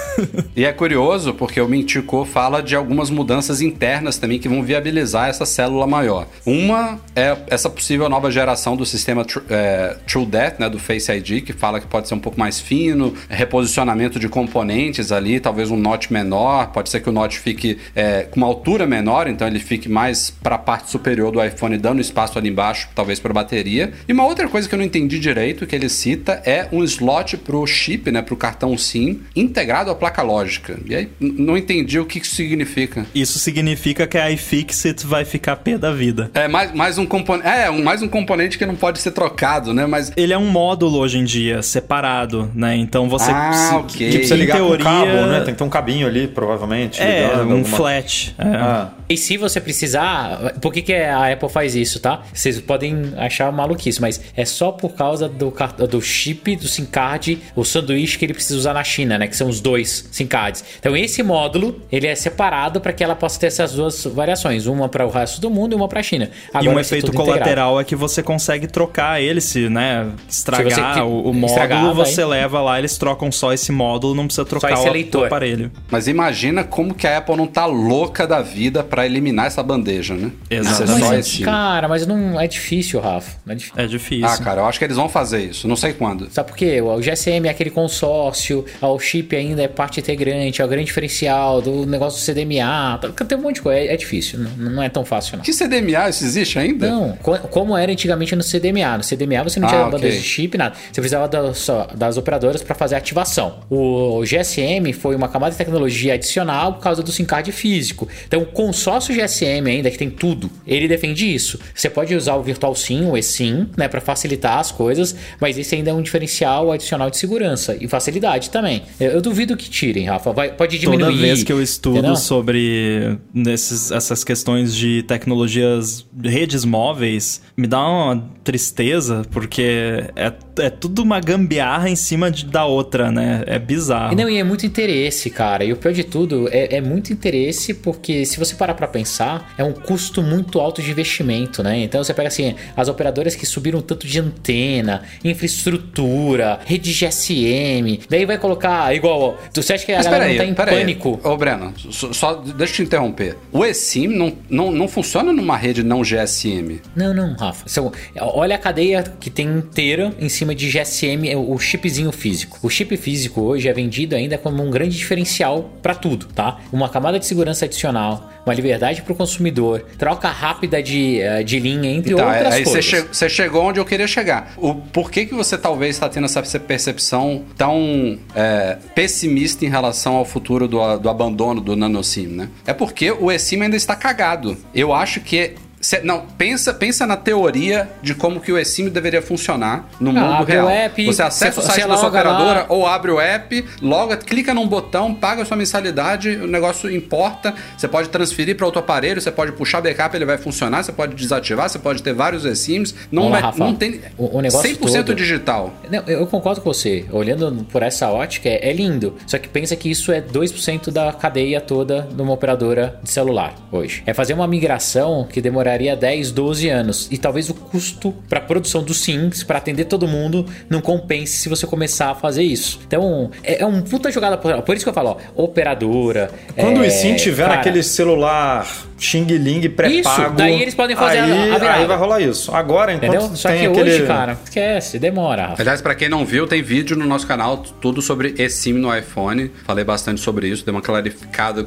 E é curioso porque o Mintico fala de algumas mudanças internas também que vão viabilizar essa célula maior. Uma é essa possível nova geração do sistema Tru- é, TrueDepth, né, do Face ID, que fala que pode ser um pouco mais fino, reposicionamento de componentes ali, talvez um notch menor, pode ser que o notch fique é, com uma altura menor, então ele fique mais para a parte superior do iPhone, dando espaço ali embaixo, talvez para bateria. E uma outra coisa que eu não entendi direito que ele cita é um slot pro chip, né, pro cartão SIM, integrado à placa lógica. E aí não entendi o que isso significa. Isso significa que a iFixit vai ficar pé da vida. É mais, mais um componente, é um, mais um componente que não pode ser trocado, né? Mas Ele é um módulo hoje em dia, separado, né? Então você. Ah, se- ok. Tipo, em teoria, cabo, né? Tem que ter um cabinho ali, provavelmente. É, ligando, um alguma- flat. É. Ah, E se você precisar, por que, que a Apple faz isso, tá? Vocês podem achar maluquice, mas é só por causa do, do chip, do SIM card, o sanduíche que ele precisa usar na China, né? Que são os dois SIM cards. Então esse módulo, ele é separado para que ela possa ter essas duas variações, uma para o resto do mundo e uma para a China. E Agora um vai ser efeito tudo integrado. colateral é que você consegue trocar ele, se, né, estragar Se você o, o módulo, você leva lá, eles trocam só esse módulo, não precisa trocar o, leitor. o aparelho. Mas imagina como que a Apple não tá louca da vida pra eliminar essa bandeja, né? Exatamente. É só Mas, esse. cara, mas não é difícil, Rafa. Não é difícil. É difícil. Ah, cara, eu acho que eles vão fazer isso. Não sei quando. Sabe por quê? O GSM é aquele consórcio, o chip ainda é parte integrante, é o grande diferencial do negócio do CDMA. tá- Tem um monte de coisa. É, é difícil, não, não é tão fácil, não. Que CDMA isso existe ainda? Não, co- como era antigamente no CDMA. No CDMA você não Ah, tinha ok. bandeja de chip, nada. Você precisava da- só das operadoras para fazer a ativação. O GSM foi uma camada de tecnologia adicional por causa do SIM card físico. Então, o consórcio GSM ainda, que tem tudo, ele defende isso. Você pode usar o Virtual SIM, o eSIM, né, para facilitar as coisas, mas esse ainda é um diferencial adicional de segurança e facilidade também. Eu, duvido que tirem, Rafa. Vai, pode diminuir. Toda vez que eu estudo entendeu? sobre nesses, essas questões de tecnologias, redes móveis, me dá uma tristeza, porque é, é tudo uma gambiarra em cima de- da outra, né? É bizarro. E Não, e é muito interesse, cara. E o pior de tudo é, é muito interesse porque se você parar pra pensar, é um custo muito alto de investimento, né? Então você pega assim, as operadoras que subiram tanto de antena, infraestrutura, rede GSM, daí vai colocar igual, ó, você acha que a Mas galera peraí, não tá em pânico? Ô, Breno, só, só- deixa eu te interromper. O eSIM não, não, não funciona numa rede não GSM. Não, não, Rafa. São- olha a cadeia que tem inteira em cima de GSM, é o chipzinho físico. O chip físico hoje é vendido ainda como um grande diferencial para tudo, tá? Uma camada de segurança adicional, uma liberdade para o consumidor, troca rápida de, eh, de linha, entre Tá, outras aí você coisas. che- você chegou onde eu queria chegar. O, por que, você talvez está tendo essa percepção tão é, pessimista em relação ao futuro do, do abandono do NanoSIM, né? É porque o eSIM ainda está cagado. Eu acho que... cê- não, pensa, pensa na teoria de como que o eSIM deveria funcionar no Ah, mundo real. app, você acessa cê- o site da sua loga lá. operadora ou abre o app, loga, clica num botão, paga a sua mensalidade, o negócio importa, você pode transferir para outro aparelho, você pode puxar backup, ele vai funcionar, você pode desativar, você pode ter vários eSIMs, não, vai, Rafa. não tem O- o negócio 100% todo- digital. Não, eu concordo com você. Olhando por essa ótica, é, é lindo. Só que pensa que isso é 2% da cadeia toda de uma operadora de celular hoje. É fazer uma migração que demoraria 10, 12 anos. E talvez o custo para produção dos SIMs, para atender todo mundo, não compense se você começar a fazer isso. Então, é, é um puta jogada. Por, por isso que eu falo, ó, operadora. Quando é, o eSIM tiver cara, naquele celular Xing Ling pré-pago. Isso, daí eles podem fazer a- aí, a virada. Aí vai rolar isso. Agora, enquanto Entendeu? Só tem que aquele... hoje, cara, esquece, demora. Rafa. Aliás, pra quem não viu, tem vídeo no nosso canal tudo sobre eSIM no iPhone. Falei bastante sobre isso, dei uma clarificada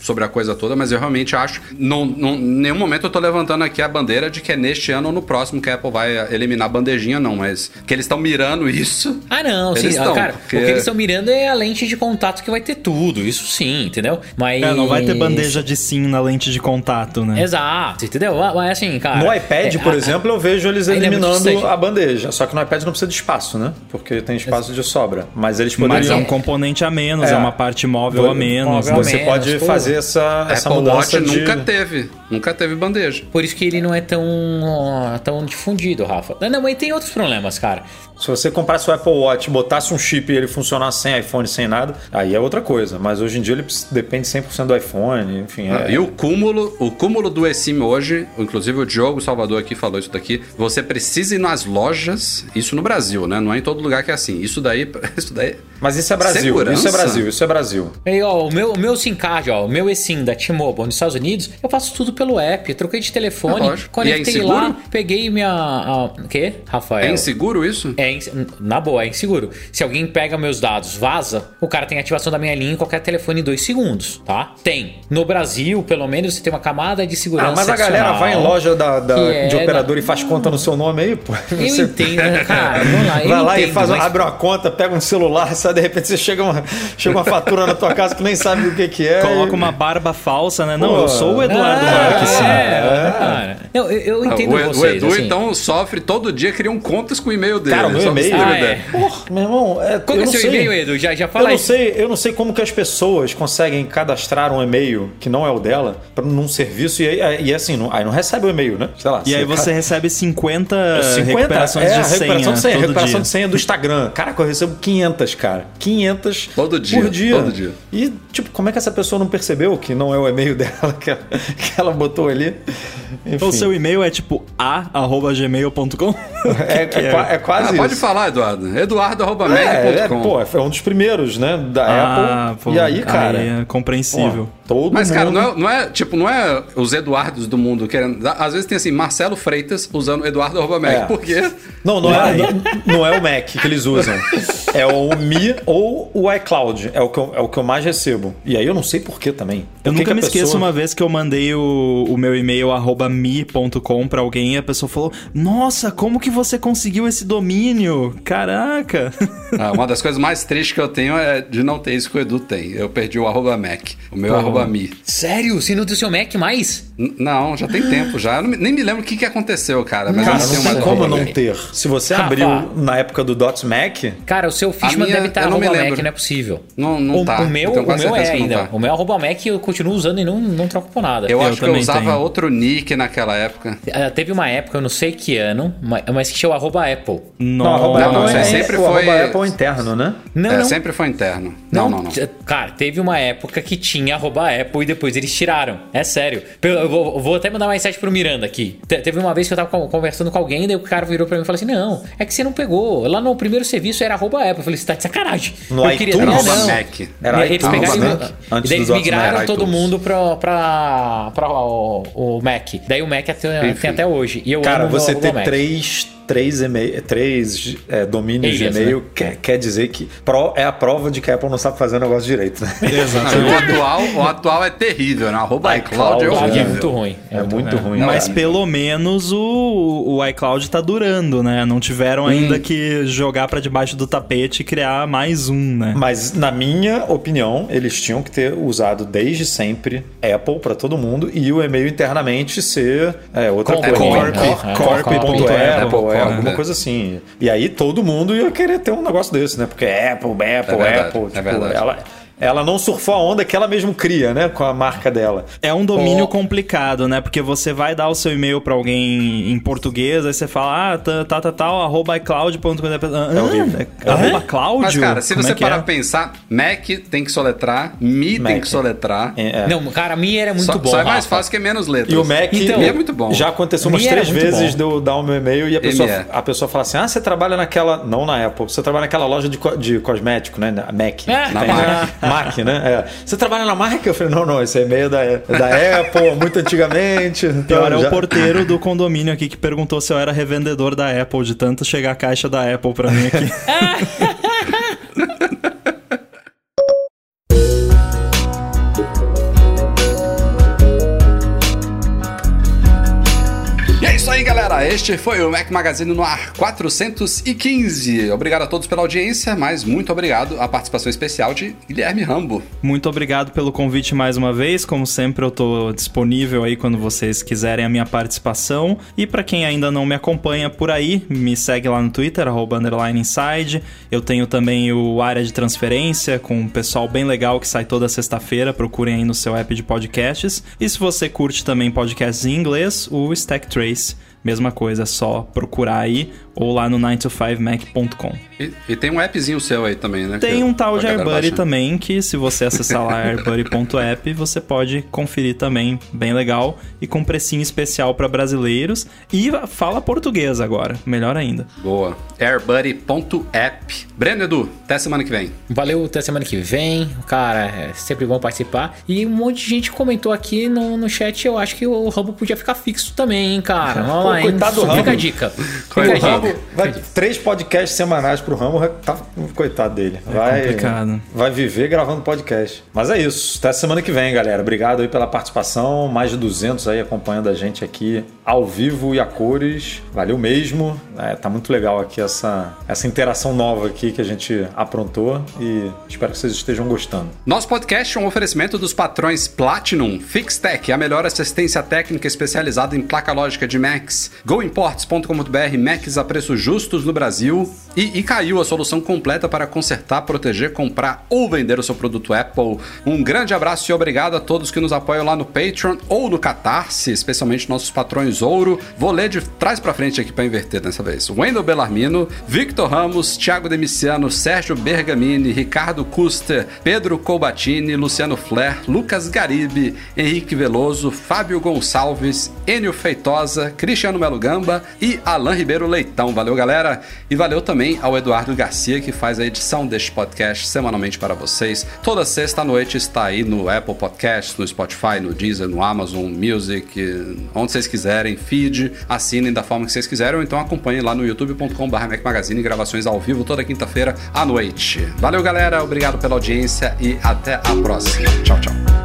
sobre a coisa toda, mas eu realmente acho. Não, nenhum momento eu tô levantando aqui a bandeira de que é neste ano ou no próximo que a Apple vai eliminar a bandejinha, não, mas que eles estão mirando isso. Ah, não, Eles sim. ah, estão, cara, porque- o que eles estão mirando é a lente de contato que vai ter tudo. Isso sim, entendeu? Mas. É, não vai ter bandeja de sim na lente de contato, né? Exato, entendeu? Mas assim, cara. No iPad, é, por a- exemplo, eu vejo eles é eliminando a bandeja. Só que no iPad não precisa de espaço, né? Porque tem espaço de sobra. Mas eles poderiam... Mas é um é- componente a menos, É. é, uma parte móvel a menos. móvel né? a Você menos, pode pô. fazer essa, essa Apple mudança Watch de... nunca teve. Nunca teve bandeja. Por isso que ele não é tão, tão difundido, Rafa. Não, mas tem outros problemas, cara. Se você comprasse o Apple Watch, botasse um chip e ele funcionasse sem iPhone, sem nada, aí é outra coisa. Mas hoje em dia ele depende 100% do iPhone, enfim. é- E o cúmulo, o cúmulo do eSIM hoje, inclusive o Diogo Salvador aqui falou isso daqui, você precisa ir nas lojas, isso no Brasil, né? Não é em todo lugar que é assim. Isso daí, isso daí Mas isso é Brasil, Segurança? isso é Brasil, isso é Brasil. Aí, ó, o meu, o meu SIM card, ó, o meu eSIM da T-Mobile nos Estados Unidos, eu faço tudo pelo app. Eu troquei de telefone, É conectei E é lá, peguei minha. a- O quê, Rafael? é inseguro isso? É, ins- na boa, é inseguro. Se alguém pega meus dados, vaza, o cara tem ativação da minha linha em qualquer telefone em dois segundos, tá? Tem. No Brasil, pelo menos, você tem uma camada de segurança. Ah, mas a galera vai em loja da, da- é de operador da- e faz conta no seu nome aí, pô. Eu Você- entendo, né, cara. Vamos lá, eu Vai lá e entendo, faz, uma- mas- abre uma conta, pega um celular, sabe? De repente você chega uma, chega uma fatura na tua casa que nem sabe o que, que é. Coloca e- uma barba falsa, né? Não, Pô. eu sou o Eduardo Ah, Marques, sim. é, cara. Eu, eu, eu entendo o, o vocês, Edu, assim. então, sofre todo dia, criam contas com o e-mail dele. Cara, o meu e-mail- Ah, é. Porra, meu irmão, é, Qual eu que é não seu sei. e-mail, Edu? Já, já Eu fala não, aí. sei, eu não sei como que as pessoas conseguem cadastrar um e-mail que não é o dela pra, num serviço e, aí- e assim, não, aí não recebe o e-mail, né? Sei lá. E aí você recebe 50, 50 recuperações é, de senha, recuperação de senha, todo recuperação dia. de senha do Instagram. Caraca, eu recebo 500, cara. 500 Todo dia, por dia. todo dia. E, tipo, como é que essa pessoa não percebeu que não é o e-mail dela que ela, que ela botou ali? Enfim, O seu e-mail é tipo a.gmail.com? é, é, qua- é quase Ah, isso. Pode falar, Eduardo. É, é, Eduardo.mag.com. pô, é um dos primeiros, né? Da Ah, Apple. pô, e aí, cara. aí é compreensível. pô, todo Mas, cara, mundo... não é, não é, tipo, não é os Eduardos do mundo querendo. Às vezes tem assim, Marcelo Freitas usando Eduardo.mag. É. Por quê? Não, não é, não, não é o Mac que eles usam. É o Mi ou o iCloud. É o que eu, é o que eu mais recebo. E aí eu não sei por que também. Por Eu que nunca que me esqueço pessoa- uma vez que eu mandei o, o meu e-mail arroba mi.com pra alguém e a pessoa falou: Nossa, como que você conseguiu esse domínio? Caraca! Ah, uma das coisas mais tristes que eu tenho é de não ter isso que o Edu tem. Eu perdi o arroba Mac. O meu é arroba Mi. Sério? Você não tem o seu Mac mais? N- Não, já tem tempo já. Eu me- nem me lembro o que, que aconteceu, cara. Mas Cara, eu não tenho tem como não ter. Se você Rafa. abriu na época do Dots Mac, Cara, o seu Fishman minha- deve estar me arroba Mac, não é possível. Não- não o, tá. O meu, Eu tenho o meu é ainda. tá. O meu arroba Mac eu continuo usando e não, não troco por nada. Eu, Eu acho que eu usava tenho. outro nick naquela época. Ah, Teve uma época, eu não sei que ano, mas, que tinha o arroba Apple. Não, arroba Não, Apple não, é, sempre foi- arroba Apple é interno, né? Não, é, não. sempre foi interno. Não, não, não. t- Cara, teve uma época que tinha arroba Apple e depois eles tiraram. É sério. Eu vou, vou até mandar uma mensagem pro Miranda aqui. Te- teve uma vez que eu tava con- conversando com alguém, daí o cara virou pra mim e falou assim: Não, é que você não pegou. Lá no primeiro serviço era arroba Apple. Eu falei, você tá de sacanagem. No eu iTunes? Não, Era arroba não. Mac. Era eles iTunes, pegaram né? e- Antes e daí eles dos migraram Mac. todo iTunes. mundo pra, pra, pra o, o Mac. Daí o Mac até, tem até hoje. E eu Cara, amo você ter Mac. três, três, e-mail, três é, domínios de e-mail né? quer, quer dizer que pro- é a prova de que a Apple não sabe fazer o negócio direito. Né? Não, o, atual, o atual é terrível, né? Arroba iCloud é iCloud, Ah, horrível. é muito ruim. É muito ruim. Mas é. pelo menos o, o iCloud tá durando, né? Não tiveram ainda que jogar pra debaixo do tapete e criar mais um, né? Mas, na minha opinião, eles tinham que ter usado desde sempre Apple para todo mundo e o e-mail internamente ser é, outra Corp, coisa. né? Corp, É, corp, corp, ponto Apple, Apple, Apple, é, alguma é. coisa assim. E aí todo mundo ia querer ter um negócio desse, né? Porque Apple, Apple, verdade, Apple. é tipo, ela, ela não surfou a onda que ela mesmo cria, né? Com a marca dela. É um domínio Ó. complicado, né? Porque você vai dar o seu e-mail pra alguém em português, aí você fala, ah, tá, tá, tá, tal, arroba iCloud.com. É horrível. Arroba Cláudio? Mas, cara, se Como você é parar é? pra pensar, Mac tem que soletrar, Mi Mac. tem que soletrar. É, é. Não, cara, a minha era muito só, bom. só é mais Rafa. fácil que é menos letras. E o Mac Então, Mi é muito bom. já aconteceu umas Mi três vezes de eu dar o meu e-mail e a pessoa, a pessoa fala assim: Ah, você trabalha naquela. Não na Apple, você trabalha naquela loja de, co- de cosmético, né? Na Mac. É. Na né? Mac. Mac, né? É. Você trabalha na Mac? Eu falei, não, não, esse e-mail é da, da Apple, muito antigamente. Então, Pior é já- o porteiro do condomínio aqui que perguntou se eu era revendedor da Apple, de tanto chegar a caixa da Apple pra mim aqui. aí, galera. Este foi o Mac Magazine no ar 415. Obrigado a todos pela audiência, mas muito obrigado à participação especial de Guilherme Rambo. Muito obrigado pelo convite mais uma vez. Como sempre, eu tô disponível aí quando vocês quiserem a minha participação. E pra quem ainda não me acompanha por aí, me segue lá no Twitter, inside. Eu tenho também o Área de Transferência, com um pessoal bem legal que sai toda sexta-feira. Procurem aí no seu app de podcasts. E se você curte também podcasts em inglês, o Stack Trace. Mesma coisa, é só procurar aí ou lá no 9to5mac.com. E, e tem um appzinho seu aí também, né? Tem que um tal de AirBuddy também, que se você acessar lá airbuddy.app, você pode conferir também, bem legal, e com precinho especial para brasileiros. E fala português agora, melhor ainda. Boa. airbuddy.app. Breno Edu, até semana que vem. Valeu, até semana que vem. Cara, é sempre bom participar. E um monte de gente comentou aqui no, no chat. Eu acho que o Rambo podia ficar fixo também, hein, cara. Vamos Pô, lá, hein? coitado do Fica Rambo. a dica. Fica a dica. Rambo vai três podcasts semanais pro Rambo, tá, coitado dele. Vai, complicado. vai viver gravando podcast. Mas é isso. Até semana que vem, galera. Obrigado aí pela participação. Mais de 200 aí acompanhando a gente aqui ao vivo e a cores. Valeu mesmo. É, tá muito legal aqui essa, essa interação nova aqui que a gente aprontou e espero que vocês estejam gostando. Nosso podcast é um oferecimento dos patrões Platinum, Fixtech, a melhor assistência técnica especializada em placa lógica de Macs, goimports.com.br, Macs preços justos no Brasil e Icaiu, a solução completa para consertar, proteger, comprar ou vender o seu produto Apple. Um grande abraço e obrigado a todos que nos apoiam lá no Patreon ou no Catarse, especialmente nossos patrões ouro. Vou ler de trás para frente aqui para inverter dessa vez. Wendel Bellarmino, Victor Ramos, Thiago Demiciano, Sérgio Bergamini, Ricardo Custer, Pedro Colbatini, Luciano Flair, Lucas Garibe, Henrique Veloso, Fábio Gonçalves, Enio Feitosa, Cristiano Melo Gamba e Alain Ribeiro Leitão. Valeu, galera! E valeu também ao Eduardo Garcia, que faz a edição deste podcast semanalmente para vocês. Toda sexta-noite está aí no Apple Podcasts, no Spotify, no Deezer, no Amazon Music, onde vocês quiserem, feed, assinem da forma que vocês quiserem, ou então acompanhem lá no youtube.com.br Magazine, gravações ao vivo toda quinta-feira à noite. Valeu, galera, obrigado pela audiência e até a próxima. Tchau, tchau.